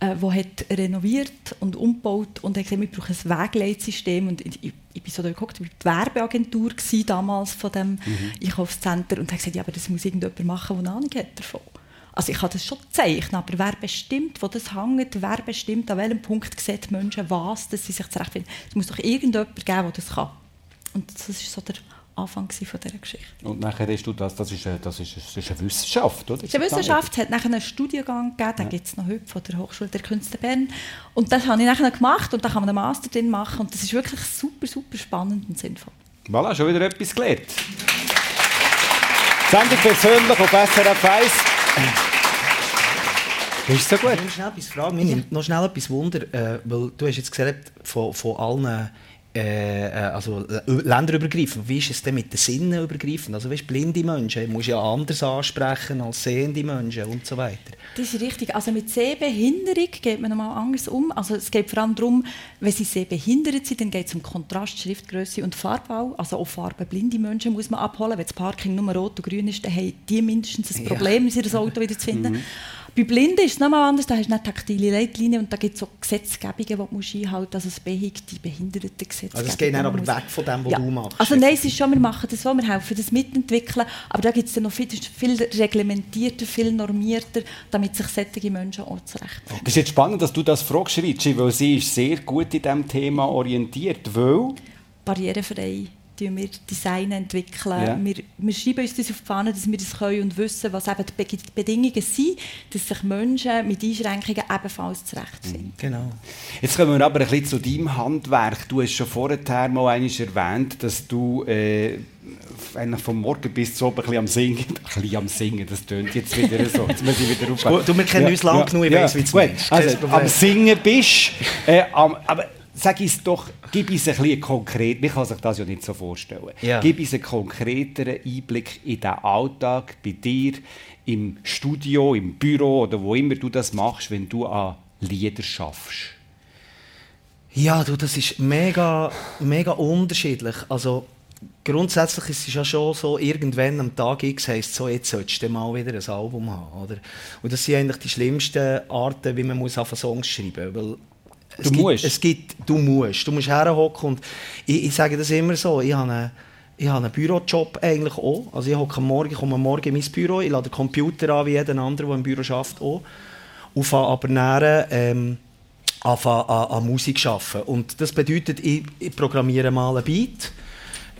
äh, wo hat renoviert und umgebaut und hat gesagt, wir brauchen ein Wegleitsystem. Und ich, ich bin so da geguckt, ich war die Werbeagentur damals von dem mhm. Einkaufscenter und habe gesagt, ja, aber das muss irgendjemand machen, der eine Ahnung hat davon. Also ich kann das schon zeichnen, aber wer bestimmt, wo das hängt, wer bestimmt, an welchem Punkt sehen die Menschen was, dass sie sich zurechtfinden. Es muss doch irgendjemand geben, der das kann. Und das ist so der Anfang von dieser Geschichte. Und nachher hast du das, das ist, eine, das ist, das ist eine Wissenschaft, oder? Das ist eine Wissenschaft, es hat nachher einen Studiengang gegeben, den ja. gibt es noch heute von der Hochschule der Künste Bern. Und das habe ich nachher gemacht und da kann man einen Master drin machen und das ist wirklich super, super spannend und sinnvoll. Voilà, schon wieder etwas gelernt. Sendung persönlich auf SRF 1. Ist so gut? Ich noch schnell etwas fragen. Mir nimmt noch schnell etwas Wunder, äh, weil du hast jetzt gesagt, von, von allen äh, äh, also äh, länderübergreifend. Wie ist es denn mit den Sinnen übergreifend? Also weißt, blinde Menschen muss ja anders ansprechen als sehende Menschen und so weiter. Das ist richtig. Also mit Sehbehinderung geht man nochmal anders um. Also es geht vor allem darum, wenn sie sehbehindert sind, dann geht es um Kontrast, Schriftgröße und Farbbau. Also auch farbenblinde Menschen muss man abholen. Wenn das Parking nur rot und grün ist, dann haben die mindestens ein Problem, ja. ihr Auto wieder zu finden. Mhm. Bei Blinden ist es nochmal anders, da hast du eine taktile Leitlinie und da gibt es so Gesetzgebungen, die du einhalten musst, also das BEHIG, die Behindertengesetzgebung. Also es geht dann aber weg von dem, was ja. du machst? Also nein, es ist schon, wir machen das so, wir helfen das mitentwickeln, aber da gibt es dann noch viel, viel reglementierter, viel normierter, damit sich solche Menschen auch zurechtfinden. Es ist jetzt spannend, dass du das fragst, Ritschi, weil sie ist sehr gut in diesem Thema orientiert, weil... Barrierefrei wir Design entwickeln. Ja. Wir, wir schreiben uns das auf die Fahne, dass wir das können und wissen, was eben die Bedingungen sind, dass sich Menschen mit Einschränkungen ebenfalls zurechtfinden. Mhm. Genau. Jetzt kommen wir aber ein bisschen zu deinem Handwerk. Du hast schon vorher mal einmal erwähnt, dass du äh, vom Morgen bis zu oben am Singen. Ein bisschen am Singen, das tönt jetzt wieder so. Jetzt muss ich wieder aufhören. Du, wir kennen ja, uns lang ja, genug, ich ja, weiss, wie es. Also, am Singen bist, äh, am, aber sag es doch, gib uns ein bisschen konkret, man kann sich das ja nicht so vorstellen, ja. gib uns einen konkreteren Einblick in den Alltag bei dir, im Studio, im Büro oder wo immer du das machst, wenn du an Lieder schaffst. Ja, du, das ist mega, mega unterschiedlich. Also grundsätzlich ist es ja schon so, irgendwann am Tag X heisst so, jetzt solltest du mal wieder ein Album haben. Oder? Und das sind eigentlich die schlimmsten Arten, wie man muss auf Songs schreiben muss. Du gibt, musst? Es gibt, du musst. Du musst herhocken und ich, ich sage das immer so, ich habe einen, ich habe einen Bürojob eigentlich auch. Also ich hocke morgen, ich komme morgen in mein Büro, ich lade den Computer an wie jeder andere, der im Büro arbeitet auch. Und fange aber nachher, ähm, an, an, an Musik zu arbeiten. Und das bedeutet, ich, ich programmiere mal einen Beat,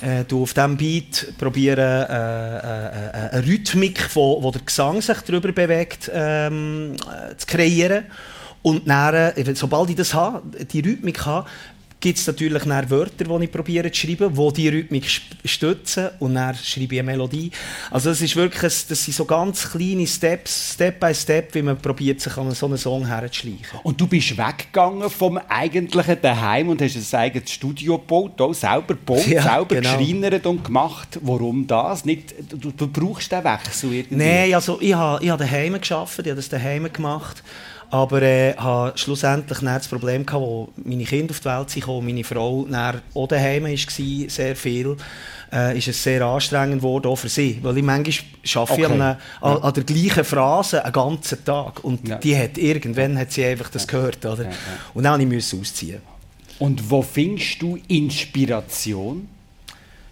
äh, du auf diesem Beat probieren, äh, äh, äh, eine Rhythmik, wo, wo der Gesang sich darüber bewegt, ähm, äh, zu kreieren. Und dann, äh, sobald ich das habe, die Rhythmik habe, gibt es natürlich dann Wörter, die ich probiere zu schreiben, die diese Rhythmik stützen und dann schreibe ich eine Melodie. Also das ist wirklich, das sind so ganz kleine Steps, Step by Step, wie man probiert, sich an so einen Song herzuschleichen. Und du bist weggegangen vom eigentlichen Daheim und hast ein eigenes Studio gebaut, auch selber gebaut, ja, selber genau. geschreinert und gemacht. Warum das? Nicht, du, du brauchst den Wechsel irgendwie? Nein, also ich habe, ich habe daheim gearbeitet, ich habe das daheim gemacht Aber äh, hatte schlussendlich das Problem, gehabt, wo meine Kinder auf die Welt sind, meine Frau auch daheim war, sehr viel äh, ist es sehr anstrengend geworden, auch für sie. Weil ich manchmal arbeite okay. an, an, an, der gleichen Phrase einen ganzen Tag. Und ja. die hat, irgendwann hat sie einfach das gehört. Oder? Ja, ja. Und dann musste ich ausziehen. Und wo findest du Inspiration?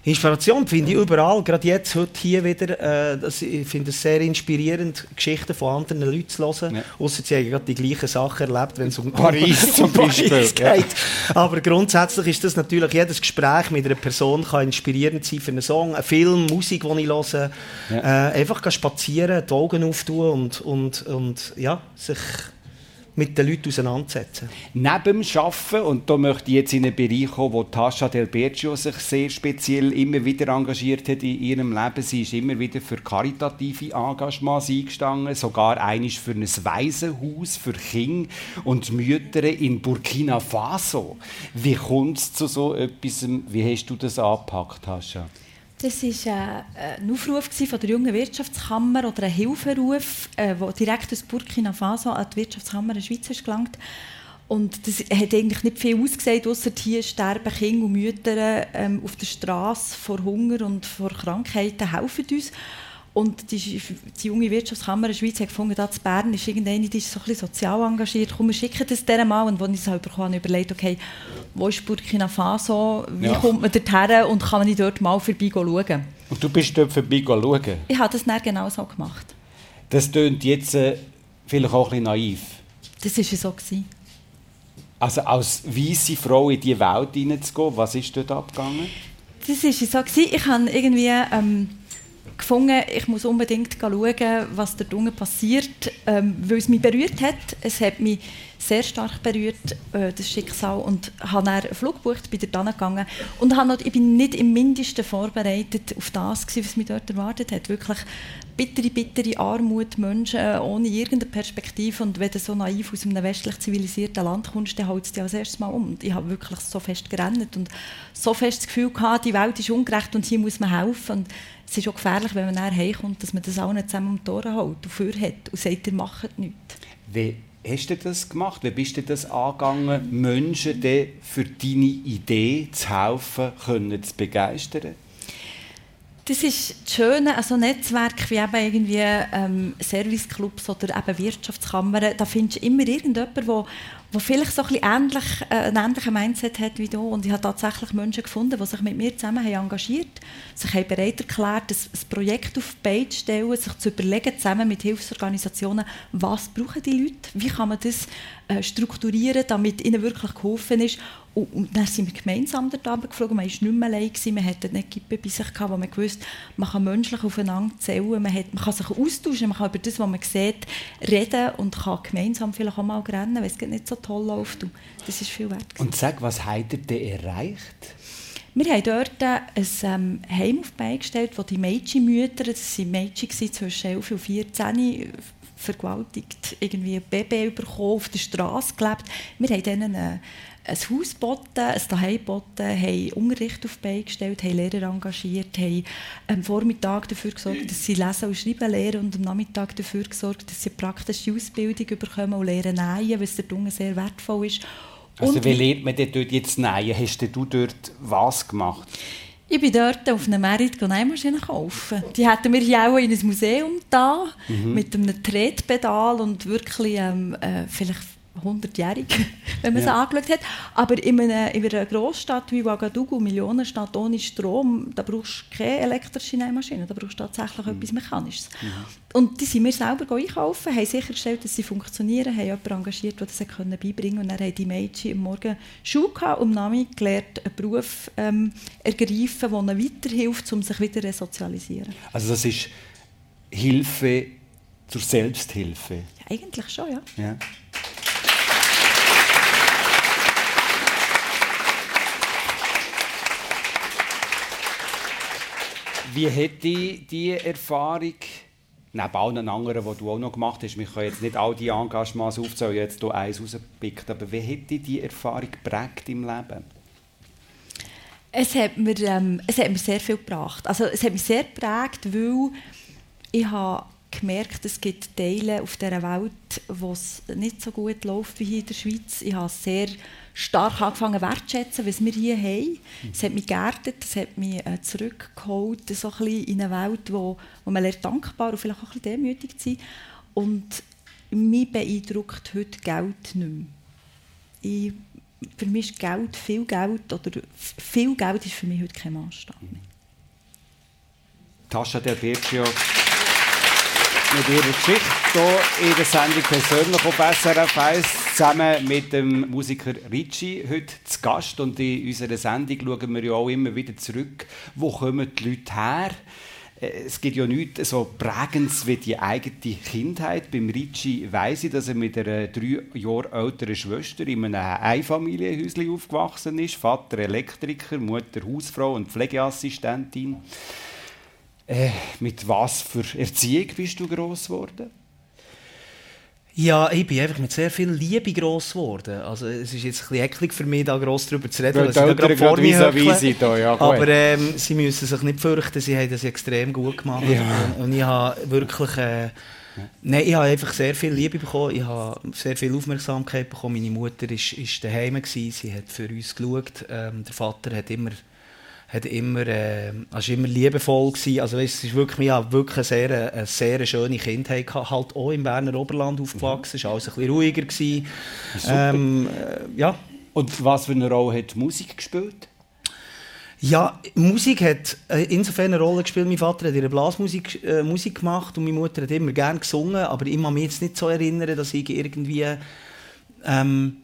Inspiration finde ich überall, gerade jetzt, heute hier wieder. Äh, das, ich finde es sehr inspirierend, Geschichten von anderen Leuten zu hören. Ja. Ausser sie haben gerade die gleichen Sachen erlebt, wenn es um Paris zum Beispiel Paris geht. Ja. Aber grundsätzlich ist das natürlich, jedes Gespräch mit einer Person kann inspirierend sein für einen Song, einen Film, Musik, die ich höre. Ja. Äh, einfach spazieren, die Augen auftun und, und, und ja, sich mit den Leuten auseinandersetzen. Neben dem Arbeiten, und da möchte ich jetzt in einen Bereich kommen, wo Tascha Del Bergio sich sehr speziell immer wieder engagiert hat in ihrem Leben. Sie ist immer wieder für karitative Engagements eingestanden, sogar einisch für ein Waisenhaus für Kinder und Mütter in Burkina Faso. Wie kommt es zu so etwas? Wie hast du das angepackt, Tascha? Das war äh, ein Aufruf der jungen Wirtschaftskammer oder ein Hilferuf, der äh, direkt aus Burkina Faso an die Wirtschaftskammer der Schweiz gelangt. Und das hat eigentlich nicht viel ausgesagt, außer hier sterben Kinder und Mütter ähm, auf der Straße vor Hunger und vor Krankheiten, helfen uns. Und die, die junge Wirtschaftskammer der Schweiz hat gefunden, dass Bern ist irgendeine, die ist so ein bisschen sozial engagiert. Komm, wir schicken das dieser mal. Und als ich es halt bekommen habe, überlegt, okay, wo ist Burkina Faso, wie ja. kommt man dorthin und kann man dort mal vorbei schauen. Und du bist dort vorbei schauen? Ich habe das dann genau so gemacht. Das klingt jetzt äh, vielleicht auch ein bisschen naiv. Das war so. Gewesen. Also als weiße Frau in diese Welt hineinzugehen, was ist dort abgegangen? Das war so. Gewesen. Ich habe irgendwie... Ähm, gefunden, ich muss unbedingt schauen, was da unten passiert, ähm, weil es mich berührt hat. Es hat mich sehr stark berührt, äh, das Schicksal, und habe dann einen Flug gebucht, bin dort gegangen und habe noch, ich bin nicht im Mindesten vorbereitet auf das, was mich dort erwartet hat. Wirklich bittere, bittere Armut, Menschen ohne irgendeine Perspektive und wenn du so naiv aus einem westlich zivilisierten Land kommst, dann haut es dich als erstes Mal um. Und ich habe wirklich so fest gerannt und so fest das Gefühl gehabt, die Welt ist ungerecht und hier muss man helfen. Und es ist auch gefährlich, wenn man nachher heimkommt, dass man das auch nicht zusammen um die Ohren hält und vorhat und sagt, ihr macht nichts. Wie hast du das gemacht? Wie bist du das angegangen, Menschen für deine Idee zu helfen, können zu begeistern? Das ist das Schöne an so Netzwerken wie eben irgendwie ähm, Serviceclubs oder eben Wirtschaftskammern. Da findest du immer irgendjemanden, der der vielleicht so ein bisschen ähnlich, äh, einen ähnlichen Mindset hat wie du. Und ich habe tatsächlich Menschen gefunden, die sich mit mir zusammen haben engagiert sich haben bereit erklärt, ein, ein Projekt auf die Beine zu stellen, sich zu überlegen, zusammen mit Hilfsorganisationen, was brauchen die Leute, wie kann man das strukturieren, damit ihnen wirklich geholfen ist. Und, und dann sind wir gemeinsam dort geflogen. Man war nicht mehr allein, man hatte nicht Kippe bei sich, gehabt, wo man gewusst man kann menschlich aufeinander zählen, man, hat, man kann sich austauschen, man kann über das, was man sieht, reden und kann gemeinsam vielleicht auch mal rennen, wenn es nicht so toll läuft. Und das ist viel wert. Und sag, was habt ihr denn erreicht? Wir haben dort ein ähm, Heim auf die gestellt, wo die Mädchenmütter, das waren Mädchen zwischen 11 und 14, vergewaltigt, irgendwie ein Baby bekommen, auf der Straße gelebt. Wir haben ihnen ein, ein Haus geboten, ein Zuhause geboten, haben Unterricht auf die gestellt, haben Lehrer engagiert, haben am Vormittag dafür gesorgt, dass sie lesen und schreiben lernen und am Nachmittag dafür gesorgt, dass sie praktische Ausbildung bekommen und lernen nähen, was der Dunge sehr wertvoll ist. Also und wie lernt man dort jetzt nähen? Hast du dort was gemacht? Ich bin dort auf einer Merit Nähmaschine kaufen. Die hätten wir hier auch in ein Museum da mhm. mit einem Tretpedal und wirklich ähm, äh, vielleicht 100-jährig, wenn man ja. es angeschaut hat. Aber in einer, in einer Großstadt wie Ouagadougou, Millionenstadt ohne Strom, da brauchst du keine elektrische Nähmaschine, da brauchst du tatsächlich mhm. etwas Mechanisches. Mhm. Und die sind wir selber einkaufen, haben sichergestellt, dass sie funktionieren, haben jemanden engagiert, der das beibringen konnte. Und dann haben die Mädchen am Morgen Schule gehabt und Nami gelernt, einen Beruf ähm, ergreifen, der ihnen weiterhilft, um sich wieder zu resozialisieren. Also das ist Hilfe zur Selbsthilfe? Ja, eigentlich schon, ja. ja. Wie hätte diese Erfahrung, neben allen anderen, die du auch noch gemacht hast, wir können jetzt nicht all die Engagements aufzählen, jetzt hier eins rauspickt, aber wie hätte diese Erfahrung geprägt im Leben? Es hat, mir, ähm, es hat mir sehr viel gebracht. Also, es hat mich sehr geprägt, weil ich habe gemerkt, es gibt Teile auf dieser Welt, wo es nicht so gut läuft wie hier in der Schweiz. Ich habe sehr stark angefangen wertschätzen, was wir hier haben. Es hat mich geerdet, es hat mich äh, zurückgeholt so ein bisschen in eine Welt, wo, wo man lernt dankbar und vielleicht auch ein bisschen demütig zu sein. Und mich beeindruckt heute Geld nicht mehr. Ich, für mich ist Geld, viel Geld, oder viel Geld ist für mich heute kein Maßstab mehr. Tascha Del Birgio mit ihrer Geschichte hier in der Sendung persönlich auf SRF 1 zusammen mit dem Musiker Ricci heute zu Gast und in unserer Sendung schauen wir ja auch immer wieder zurück, wo kommen die Leute her? Äh, es gibt ja nichts so prägendes wie die eigene Kindheit. Beim Ricci weiss ich, dass er mit einer drei Jahre älteren Schwester in einem Einfamilienhäuschen aufgewachsen ist. Vater Elektriker, Mutter Hausfrau und Pflegeassistentin. Äh, mit was für Erziehung bist du groß geworden? Ja, ich bin einfach mit sehr viel Liebe gross geworden. Also es ist jetzt ein bisschen eklig für mich, da gross darüber zu reden, weil sie da gerade vor mir höckeln. Ja, Aber ähm, sie müssen sich nicht fürchten, sie haben das extrem gut gemacht. Ja. Und, und, ich habe wirklich... Äh, Nein, ich habe einfach sehr viel Liebe bekommen, ich habe sehr viel Aufmerksamkeit bekommen. Meine Mutter war daheim, sie hat für uns geschaut. Ähm, der Vater hat immer hat immer, äh, also immer liebevoll gewesen. Also weißt, es ist wirklich, ja, wirklich eine sehr, eine sehr schöne Kindheit gehabt. Halt auch im Berner Oberland aufgewachsen, mhm. war alles ein bisschen ruhiger gewesen. Ähm, äh, ja. Und was für eine Rolle hat Musik gespielt? Ja, Musik hat äh, insofern eine Rolle gespielt. Mein Vater hat ihre Blasmusik äh, Musik gemacht und meine Mutter hat immer gerne gesungen, aber ich kann mich jetzt nicht so erinnern, dass ich irgendwie ähm,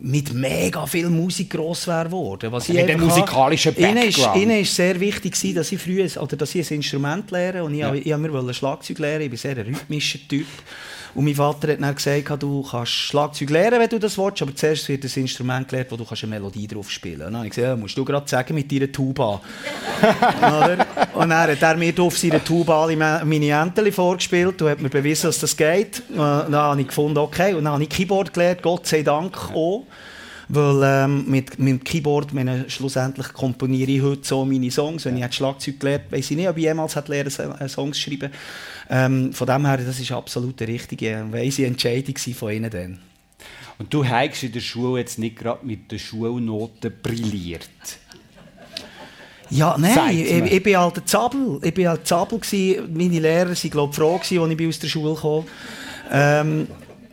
mit mega viel Musik gross wäre worden. Was also mit dem musikalischen Background. Ihnen ist, ihnen ist sehr wichtig dass ich früh oder dass ich ein Instrument lerne und ich, ja. ich, ich mir Schlagzeug lernen. Ich bin sehr ein rhythmischer Typ. Und mein Vater hat dann gesagt, du kannst Schlagzeug lernen, wenn du das willst, aber zuerst wird ein Instrument gelernt, wo du eine Melodie drauf spielen kannst. Und dann habe ich gesagt, ja, musst du gerade sagen mit deiner Tuba. und dann hat er mir auf seiner Tuba alle meine Entchen vorgespielt und hat mir bewiesen, dass das geht. Und dann habe ich gefunden, okay. Und dann habe ich Keyboard gelernt, Gott sei Dank auch. Weil ähm, mit, mit dem Keyboard meine, schlussendlich komponiere ich heute so meine Songs. Wenn ich Schlagzeug gelernt weiß ich nicht, ob ich jemals lernen Songs zu schreiben ähm, Von dem her, das ist absolut eine richtige, weise Entscheidung von ihnen dann. Und du hast in der Schule jetzt nicht gerade mit den Schulnoten brilliert. Ja, nein, ich, ich, bin halt ein Zabel. Ich bin halt Zabel gewesen. Meine Lehrer waren, glaube ich, froh als ich aus der Schule kam. Ähm,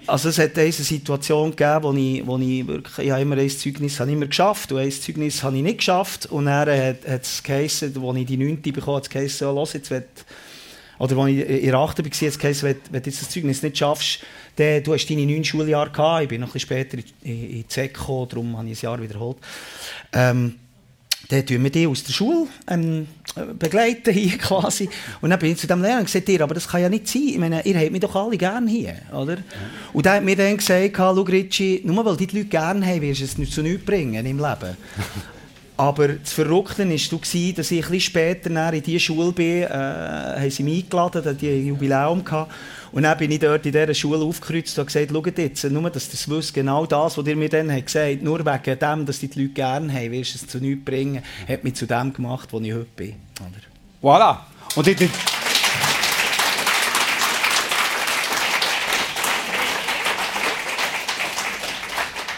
also es hat eine Situation gegeben, wo ich, wo ich wirklich, ich habe immer ein Zeugnis habe immer geschafft und ein Zeugnis habe ich nicht geschafft. Und dann hat, hat es geheißen, als ich die 9. bekommen hat es geheißen, oh, los, jetzt wird, oder als ich in der 8. war, es geheißen, wenn, du das Zeugnis nicht schaffst, dann, du hast deine 9 Schuljahre gehabt, ich bin noch ein bisschen später in, die gekommen, darum habe ich ein Jahr wiederholt. Ähm, dann tun wir die aus der Schule ähm, begleiten hier quasi. Und dann bin ich zu dem Lehrer und gesagt, ihr, aber das kann ja nicht sein. Ich meine, ihr habt mich doch alle gerne hier, oder? Und er hat mir dann gesagt, schau Ricci, nur weil die Leute gerne haben, wirst du es nicht zu nichts bringen im Leben. Aber das Verrückte war, dass ich bisschen später in diese Schule bin, äh, haben sie mich eingeladen, da die Jubiläum gehabt. Und dann bin ich dort in dieser Schule aufgekreuzt und gesagt, schaut jetzt, nur, dass das wisst, genau das, was ihr mir dann gesagt habt, nur wegen dem, dass die Leute gerne haben, wirst du es zu nichts bringen, hat mich zu dem gemacht, wo ich heute bin. Voilà. Und ich,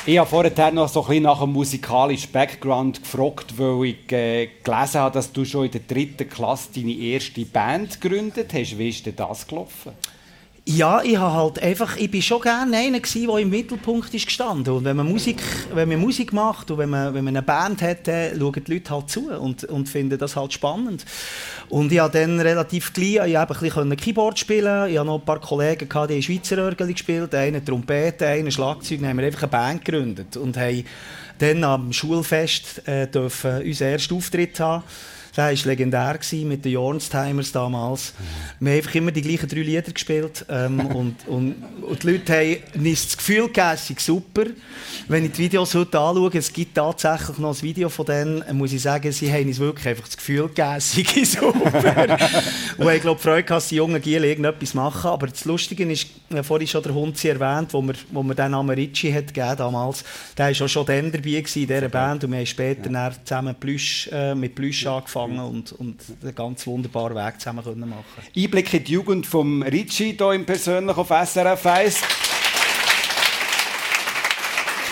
Ich habe vorher noch so ein nach dem musikalischen Background gefragt, weil ich äh, gelesen habe, dass du schon in der dritten Klasse deine erste Band gegründet hast. Wie ist denn das gelaufen? Ja, ich habe halt einfach, ich bin schon gerne einer gewesen, der im Mittelpunkt ist gestanden. Und wenn man Musik, wenn man Musik macht und wenn man, wenn man eine Band hat, dann schauen die Leute halt zu und, und finden das halt spannend. Und ich habe dann relativ gleich, ich habe ein bisschen Keyboard spielen. Ich habe noch ein paar Kollegen gehabt, die Schweizer Örgel gespielt, einen Trompete, einen Schlagzeug. Dann haben wir einfach eine Band gegründet und haben dann am Schulfest äh, dürfen unseren ersten Auftritt haben. Der war legendär mit den Jornstimers damals. Wir haben einfach immer die gleichen drei Lieder gespielt. Ähm, und, und, und, die Leute haben uns das Gefühl gegeben, es super. Wenn ich die Videos heute anschaue, es gibt tatsächlich noch ein Video von denen, muss ich sagen, sie haben uns wirklich einfach das Gefühl gegeben, es super. und ich glaube, Freude dass die jungen Giel irgendetwas machen. Aber das Lustige ist, vorhin schon der Hund sie erwähnt, wo wir, wo wir den Namen Ritchie hat gegeben damals. Der war auch schon dann dabei in dieser Band und wir haben später ja. zusammen Plüsch, äh, mit Plüsch angefangen gegangen und, und einen ganz wunderbaren Weg zusammen können machen Einblick in die Jugend von Ricci hier im Persönlichen auf SRF 1.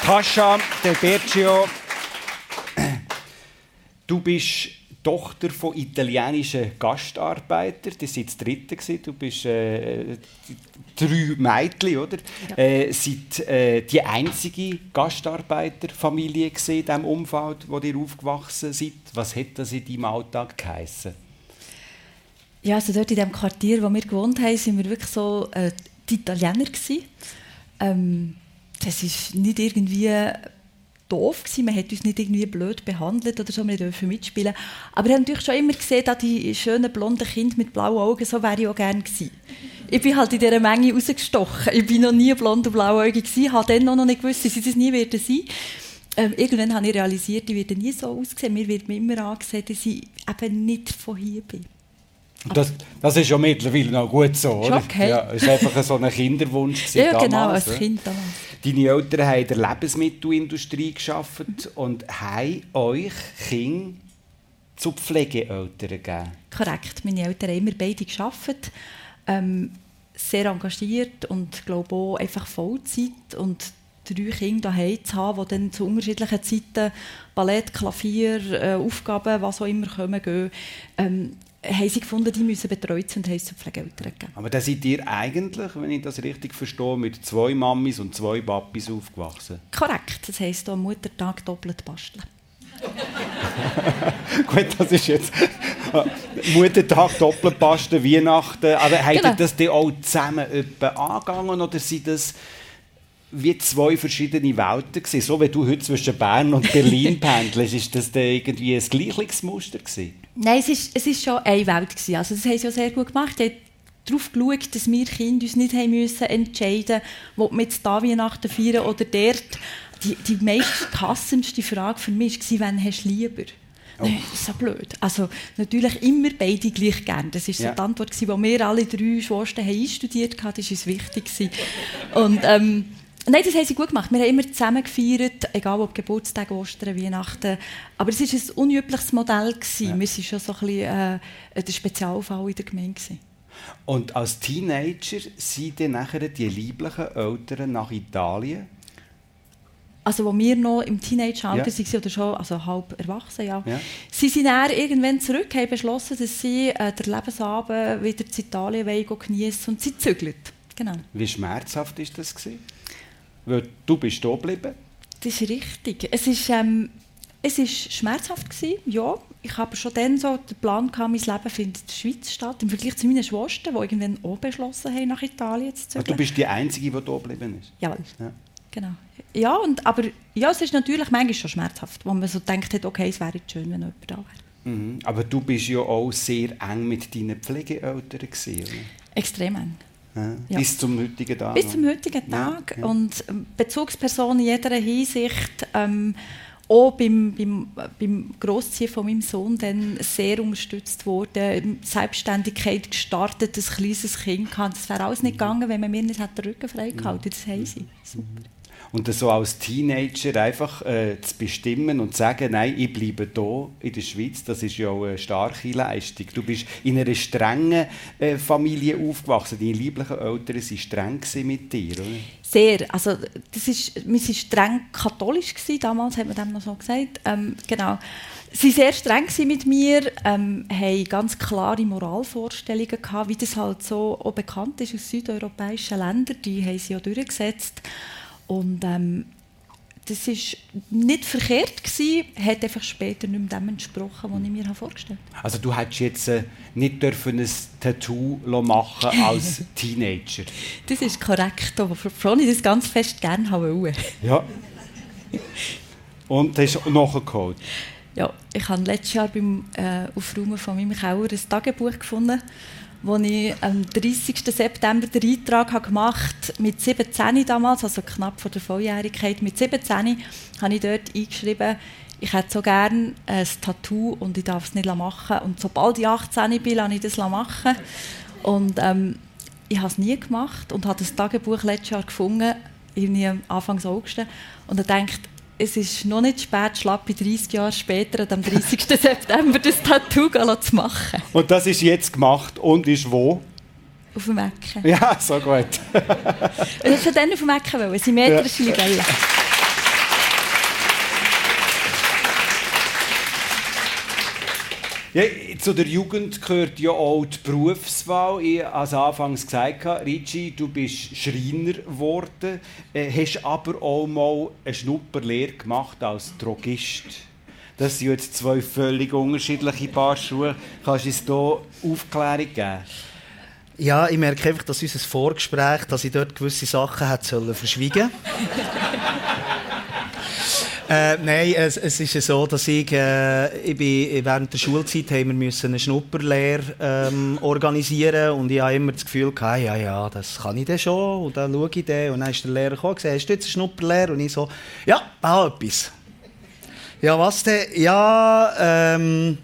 Pascha, der Bergio, du bist Tochter von italienischen Gastarbeitern. Das war das dritte. Du bist äh, drei Mädchen, oder? Ja. Äh, seid äh, die einzige Gastarbeiterfamilie in diesem Umfeld, wo ihr aufgewachsen seid. Was hat das in deinem Alltag geheissen? Ja, also dort in dem Quartier, wo wir gewohnt haben, waren wir wirklich so äh, die Italiener Ähm, das ist nicht irgendwie doof gewesen. Man hat uns nicht irgendwie blöd behandelt oder so, wir dürfen mitspielen. Aber ich habe natürlich schon immer gesehen, dass die schönen blonden Kinder mit blauen Augen, so wäre ich auch gerne gewesen. Ich bin halt in dieser Menge rausgestochen. Ich bin noch nie blond und blauäugig gewesen, habe dann noch nicht gewusst, dass das nie werden sein. Ähm, irgendwann habe ich realisiert, ich werde nie so aussehen. Mir wird mir immer angesehen, dass ich eben nicht von hier bin. Das, das ist ja mittlerweile noch gut so, oder? Okay. Ja, es war einfach so ein Kinderwunsch ja, genau, damals, als Kind damals. Deine Eltern haben in der Lebensmittelindustrie geschafft mhm. und haben euch Kinder zu Pflegeeltern gegeben. Korrekt. Meine Eltern haben immer beide geschafft. Ähm, sehr engagiert und glaube auch einfach Vollzeit und drei Kinder daheim zu haben, die dann zu unterschiedlichen Zeiten Ballett, Klavier, äh, Aufgaben, was auch immer kommen, gehen, ähm, haben sie gefunden, die müssen betreut sein und haben es zu Pflegeeltern gegeben. Aber da seid ihr eigentlich, wenn ich das richtig verstehe, mit zwei Mamis und zwei Papis aufgewachsen? Korrekt. Das heisst, am Muttertag doppelt basteln. Gut, das ist jetzt Muttertag, doppelt basteln, Weihnachten. Aber genau. habt ihr das dann auch zusammen angegangen oder sind das wie zwei verschiedene Welten gewesen? So wie du heute zwischen Bern und Berlin pendelst, ist das dann irgendwie ein gleiches Muster gewesen? Nein, es ist, es ist schon eine Welt gewesen. Also das haben sie ja sehr gut gemacht. Sie darauf geschaut, dass wir Kinder uns nicht haben müssen entscheiden mussten, ob wir jetzt da Weihnachten feiern oder dort. Die, die meist passendste Frage für mich war, wen hast du lieber? Oh. Das ist so blöd. Also natürlich immer beide gleich gern. Das war so die Antwort, die wir alle drei Schwestern einstudiert haben. Das war uns wichtig. Und ähm, Nein, das haben sie gut gemacht. Wir haben immer zusammen gefeiert, egal ob Geburtstag, Ostern, Weihnachten. Aber es war ein unübliches Modell. Ja. Wir waren schon so ein bisschen äh, der Spezialfall in der Gemeinde. Und als Teenager sind dann nachher die lieblichen Eltern nach Italien? Also, wo wir noch im Teenageralter ja. waren, oder schon also halb erwachsen, ja. ja. Sie sind dann irgendwann zurück, haben beschlossen, dass sie äh, den Lebensabend wieder in Italien genießen und sie zügeln. Genau. Wie schmerzhaft war das? Gewesen? Weil du bist da geblieben. Das ist richtig. Es ist, ähm, es ist schmerzhaft gewesen, ja. Ich habe schon dann so den Plan gehabt, mein Leben findet in der Schweiz statt. Im Vergleich zu meinen Schwestern, die irgendwann auch beschlossen haben, nach Italien zu zügeln. Du bist die Einzige, die da geblieben ist? Jawohl. Ja. Genau. Ja, und, aber ja, es ist natürlich manchmal schon schmerzhaft, wo man so denkt hat, okay, es wäre schön, wenn jemand da wäre. Mhm. Aber du bist ja auch sehr eng mit deinen Pflegeeltern gewesen, oder? Extrem eng. Ja. Bis zum heutigen Tag. Bis zum heutigen Tag. Ja. Und ähm, Bezugsperson in jeder Hinsicht, ähm, auch beim, beim, beim Großziehen von meinem Sohn dann sehr unterstützt worden, Selbstständigkeit gestartet, ein kleines Kind. Das wäre alles nicht gegangen, wenn man mir nicht den Rücken frei gehalten Das haben sie. Super. Und so als Teenager einfach äh, zu bestimmen und zu sagen, nein, ich bleibe hier in der Schweiz, das ist ja auch eine starke Leistung. Du bist in einer strengen äh, Familie aufgewachsen. Deine lieblichen Eltern waren streng mit dir, oder? Sehr. Also, das ist, wir waren streng katholisch, gewesen, damals hat man dem noch so gesagt. Ähm, genau. Sie waren sehr streng mit mir, ähm, haben ganz klare Moralvorstellungen gehabt, wie das halt so auch bekannt ist aus südeuropäischen Ländern. Die haben sie ja durchgesetzt. Und ähm, das war nicht verkehrt, gewesen, hat einfach später nicht mehr dem entsprochen, was ich mir vorgestellt habe. Also du hättest jetzt äh, nicht dürfen ein Tattoo machen als Teenager? Das ist korrekt, aber schon ich das ganz fest gerne wollte. Ja. Und hast du nachgeholt? Ja, ich habe letztes Jahr beim äh, Aufräumen von meinem Keller ein Tagebuch gefunden wo ich am 30. September den Eintrag habe gemacht habe, mit 17 damals, also knapp vor der Volljährigkeit, mit 17 habe ich dort eingeschrieben, ich hätte so gerne ein Tattoo und ich darf es nicht machen. Und sobald ich 18 bin, lasse ich das machen. Und ähm, ich habe es nie gemacht und habe das Tagebuch letztes Jahr gefunden, irgendwie Anfang August. Und ich dachte, es ist noch nicht spät, schlappe 30 Jahre später, am 30. September, das Tattoo zu machen. Und das ist jetzt gemacht und ist wo? Auf dem Ecken. Ja, so gut. ich wollte dann auf dem Ecken, wollen, symmetrische ja. Ja, zu der Jugend gehört ja auch die Berufswahl. Ich habe es anfangs gesagt, Ricci, du bist Schreiner geworden, äh, hast aber auch mal eine Schnupperlehre gemacht als Drogist. Das sind jetzt zwei völlig unterschiedliche Paar Schuhe. Kannst du uns hier Aufklärung geben? Ja, ich merke einfach, dass unser Vorgespräch, dass ich dort gewisse Sachen hätte verschwiegen sollen. Äh, nein, es, es ist so, dass ich, äh, ich bin, während der Schulzeit haben wir müssen eine Schnupperlehre ähm, organisieren und ich habe immer das Gefühl gehabt, ja, ja, das kann ich dann schon und dann schaue ich dann und dann ist der Lehrer gekommen und gesagt, hast du jetzt eine Schnupperlehre? Und ich so, ja, auch etwas. Ja, was denn? Ja, ähm,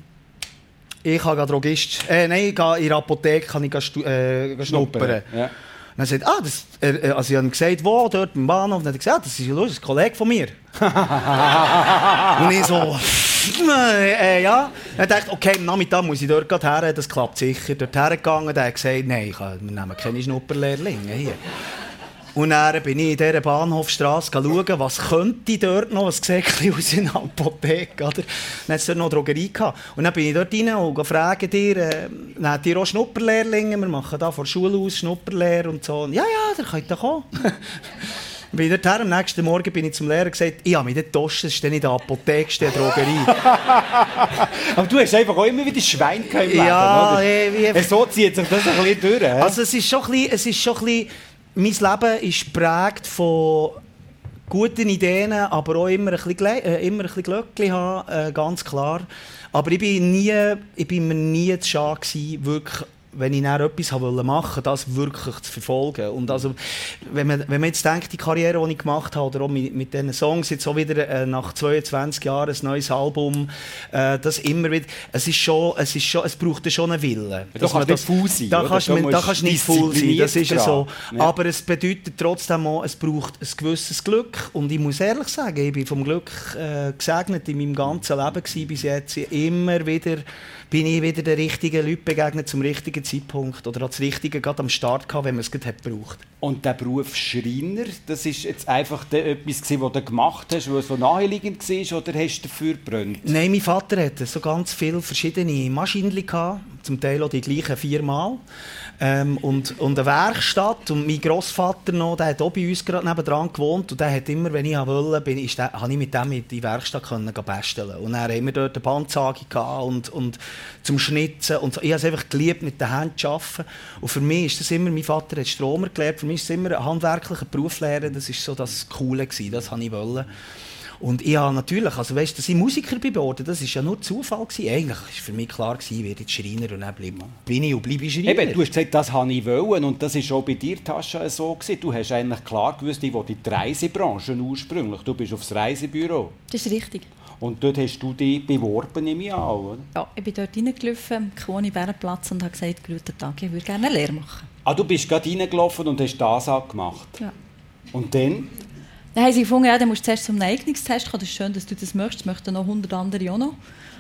ich kann Drogist, äh, nein, ich gehe in der Apotheke kann ich äh, schnuppern. Ja. Dann sagt ah, das, äh, also ich habe gesagt, wo, dort im Bahnhof. Und dann hat er gesagt, ah, das ist ja lustig, ein Kollege von mir. und ich so, äh, ja. Dann dachte ich, okay, am Nachmittag muss ich dort her, das klappt sicher. Dort hergegangen, der hat gesagt, nein, wir nehmen keine Schnupperlehrlinge hier. Und dann bin ich in dieser Bahnhofstrasse schauen, was könnte dort noch, was sieht aus in Apotheke, oder? Dann hat es dort noch Drogerie gehabt. Und dann bin ich dort rein und frage dir, äh, habt ihr auch Schnupperlehrlinge, wir machen da von der Schule aus Schnupperlehr und so. Und ja, ja, der könnt ihr kommen. bin dort am nächsten Morgen bin ich zum Lehrer gesagt, ich habe mich dort getauscht, es ist in der Apotheke, der Drogerie. Aber du hast einfach auch immer wieder Schwein im Leben, ja, oder? Ja, wie... So zieht sich das ein bisschen durch, Also es ist schon ein bisschen, es ist schon ein bisschen mein Leben ist geprägt von guten Ideen, aber auch immer ein bisschen, äh, immer ein bisschen Glöckchen haben, äh, ganz klar. Aber ich bin, nie, ich bin mir nie zu schade gewesen, wirklich wenn ich dann etwas machen wollte, das wirklich zu verfolgen. Und also, wenn man, wenn man jetzt denkt, die Karriere, die ich gemacht habe, oder auch mit, mit diesen Songs, jetzt auch wieder äh, nach 22 Jahren ein neues Album, äh, das immer wieder, es ist schon, es ist schon, es braucht schon einen Willen. Da kannst du nicht faul sein, Da kannst du da kannst nicht faul sein, das ist so. Ja. Aber es bedeutet trotzdem auch, es braucht ein gewisses Glück. Und ich muss ehrlich sagen, ich bin vom Glück äh, gesegnet in meinem ganzen Leben gewesen, bis jetzt immer wieder bin ich wieder den richtigen Leuten begegnet zum richtigen Zeitpunkt oder das Richtige gerade am Start gehabt, wenn man es gerade gebraucht. Und der Beruf Schreiner, das ist jetzt einfach etwas was du gemacht hast, weil es so naheliegend war, oder hast du dafür gebrannt? Nein, mein Vater hatte so ganz viele verschiedene Maschinen gehabt, zum Teil auch die gleichen viermal. Ähm, und, und eine Werkstatt. Und mein Großvater noch, der hat auch bei uns gerade nebenan gewohnt. Und der hat immer, wenn ich wollte, bin ich, habe ich mit dem in die Werkstatt können basteln Und dann haben wir dort eine Bandsage und, und zum Schnitzen. Und ich habe es einfach geliebt, mit den Händen zu arbeiten. Und für mich ist das immer, mein Vater hat Stromer gelernt, für mich ist es immer ein handwerklicher Beruf lernen. Das war so das Coole gewesen, das wollte ich. Wollen. Und ich habe natürlich, also weißt, dass ich Musiker bin geworden, das war ja nur Zufall gewesen. Eigentlich war für mich klar gewesen, ich werde jetzt Schreiner und dann bleib, bin ich und bleibe ich Schreiner. Eben, du hast gesagt, das habe ich wollen und das war auch bei dir, Tascha, so gewesen. Du hast eigentlich klar gewusst, ich will in die Reisebranche ursprünglich. Du bist aufs Reisebüro. Das ist richtig. Und dort hast du dich beworben, ich an, oder? Ja, ich bin dort reingelaufen, am Bärenplatz und habe gesagt, guten Tag, ich würde gerne eine Lehre machen. Ah, du bist gerade reingelaufen und hast das gemacht? Ja. Und dann? Dann haben sie gefunden, ja, dann musst du zuerst zum Eignungstest kommen. Das ist schön, dass du das möchtest. Das möchten noch 100 andere auch noch.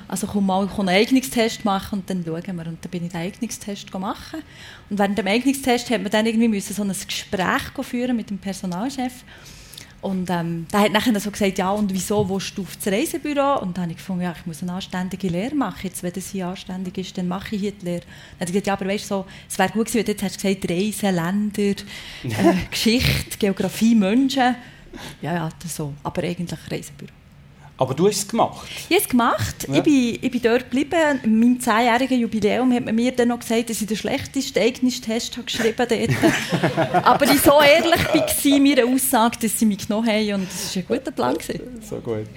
Also komm mal komm einen Eignungstest machen und dann schauen wir. Und dann bin ich den Eignungstest machen. Und während dem Eignungstest hat man dann irgendwie müssen so ein Gespräch führen mit dem Personalchef. Und ähm, der hat nachher so gesagt, ja, und wieso willst du auf das Reisebüro? Und dann habe ich gefunden, ja, ich muss eine anständige Lehre machen. Jetzt, wenn das hier anständig ist, dann mache ich hier die Lehre. Dann hat er gesagt, ja, aber weißt du, so, es wäre gut gewesen, wenn du jetzt hast gesagt, Reisen, Länder, äh, Geschichte, Geografie, Menschen. Ja, ja, das so. Aber eigentlich Reisebüro. Aber du hast es gemacht? Ich habe es gemacht. Ja. Ich, bin, ich bin dort geblieben. In meinem zehnjährigen Jubiläum hat man mir dann noch gesagt, dass ich den schlechtesten Eignungstest habe geschrieben habe. Aber ich so ehrlich war, meine Aussage, dass sie mich genommen haben. Und das war ein guter Plan. So gut.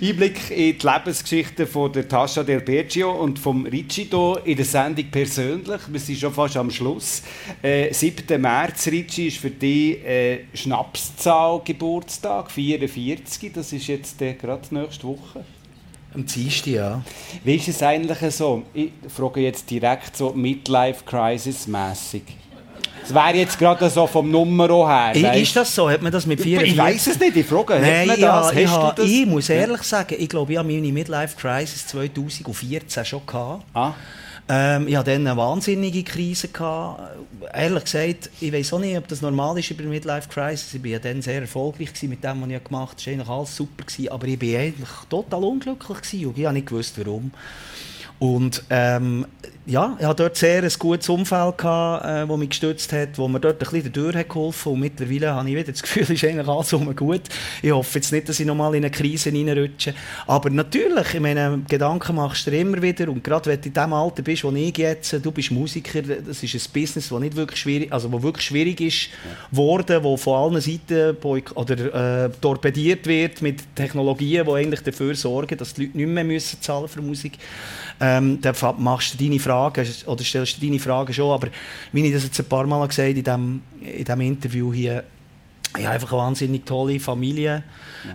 Einblick in die Lebensgeschichte von der Tascha Del Bergio und vom Ricci in der Sendung persönlich. Wir sind schon fast am Schluss. Äh, 7. März, Ricci, ist für dich äh, Schnapszahl Geburtstag, 44. Das ist jetzt äh, gerade nächste Woche. Am Dienstag, ja. Wie ist es eigentlich so? Ich frage jetzt direkt so Midlife-Crisis-mässig. Es wäre jetzt gerade so vom Nummer her. Weißt? Ist das so? Hat man das mit 44? Ich weiß es nicht, ich frage. Hat Nein, man ich, das? ha- ich, Hast ha- du das? ich muss ehrlich sagen, ich glaube, ich habe meine Midlife Crisis 2014 schon gehabt. Ah. Ähm, ich hatte dann eine wahnsinnige Krise. Gehabt. Ehrlich gesagt, ich weiß auch nicht, ob das normal ist über Midlife Crisis. Ich war ja dann sehr erfolgreich mit dem, was ich gemacht habe. Es war eigentlich alles super. Gewesen, aber ich war eigentlich total unglücklich gewesen und ich habe nicht gewusst, warum. Und ähm, ja, ich hatte dort sehr ein gutes Umfeld, gehabt, äh, das mich gestützt hat, wo mir dort ein bisschen durch hat geholfen Und mittlerweile habe ich wieder das Gefühl, es ist eigentlich alles um gut. Ich hoffe jetzt nicht, dass ich nochmal in eine Krise reinrutsche. Aber natürlich, ich meine, Gedanken machst du immer wieder. Und gerade wenn du in dem Alter bist, wo ich jetzt, du bist Musiker, das ist ein Business, das nicht wirklich schwierig, also wo wirklich schwierig ist, worden, wo von allen Seiten oder äh, torpediert wird mit Technologien, die eigentlich dafür sorgen, dass die Leute nicht mehr müssen zahlen für Musik. Ähm, dann machst du deine Fragen oder stellst du deine Fragen schon, aber wie ich das jetzt ein paar Mal gesagt habe in diesem in dem Interview hier, ich habe einfach eine wahnsinnig tolle Familie,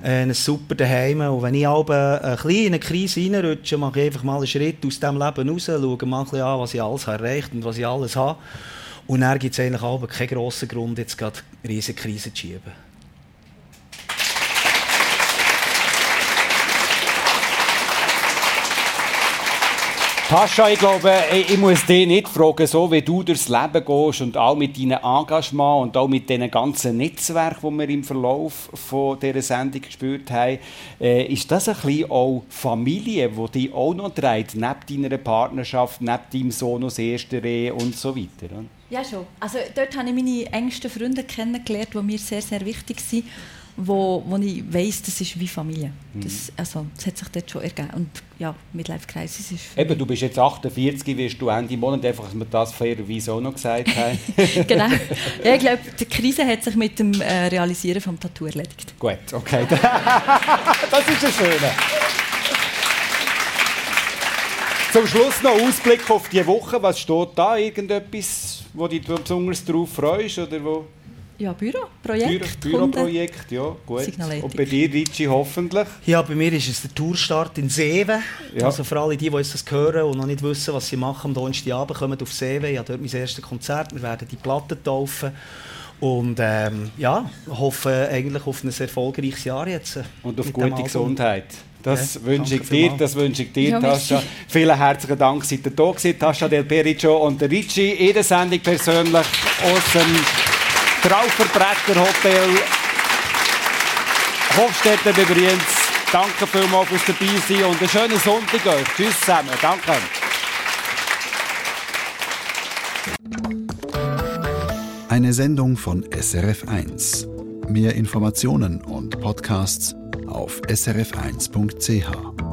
äh, ein super Daheim. Und wenn ich aber ein bisschen in eine Krise reinrutsche, mache ich einfach mal einen Schritt aus diesem Leben raus, schaue mal ein bisschen an, was ich alles erreicht und was ich alles habe. Und dann gibt es eigentlich aber keinen grossen Grund, jetzt gerade riesige Krisen zu schieben. Tascha, ich glaube, ich, muss dich nicht fragen, so wie du durchs Leben gehst und auch mit deinem Engagement und auch mit diesen ganzen Netzwerken, die wir im Verlauf von dieser Sendung gespürt haben, äh, ist das ein bisschen auch Familie, die dich auch noch trägt, neben deiner Partnerschaft, neben deinem Sohn aus erster Ehe und so weiter? Ja, schon. Also dort habe ich meine engsten Freunde kennengelernt, die mir sehr, sehr wichtig sind, wo, wo ich weiss, das ist wie Familie. Das, also, das hat sich dort schon ergeben. Und ja, Midlife Crisis ist... Eben, du bist jetzt 48, wirst du Ende Monat, einfach, dass wir das fairerweise auch noch gesagt haben. genau. Ja, ich glaube, die Krise hat sich mit dem äh, Realisieren vom Tattoo erledigt. Gut, okay. das ist ein schöner. Zum Schluss noch Ausblick auf die Woche. Was steht da? Irgendetwas, wo du dich besonders darauf freust? Oder wo? Ja, Büro, Projekt, Büro. Büroprojekt, ja, gut. Und bei dir, Ricci, hoffentlich. Ja, bei mir ist es der Tourstart in Seewen. Ja. Also für alle, die, die uns das hören und noch nicht wissen, was sie machen, am Donnerstagabend kommen auf Seewen. Ich habe dort mein erstes Konzert. Wir werden die Platte taufen. Und ähm, ja, hoffe eigentlich auf ein erfolgreiches Jahr jetzt. äh, Und auf gute Album. Gesundheit. Das Ja, wünsche ich dir, das wünsche ich dir, Ja, merci. Tascha. Vielen herzlichen Dank, seid ihr da gewesen, Tascha Del Perico und der Ricci, der Sendung persönlich aus dem Trauferbretter Hotel Hofstetter bei Brienz. Danke vielmals fürs dabei sein und einen schönen Sonntag euch. Tschüss zusammen. Danke. Eine Sendung von SRF1. Mehr Informationen und Podcasts auf srf1.ch.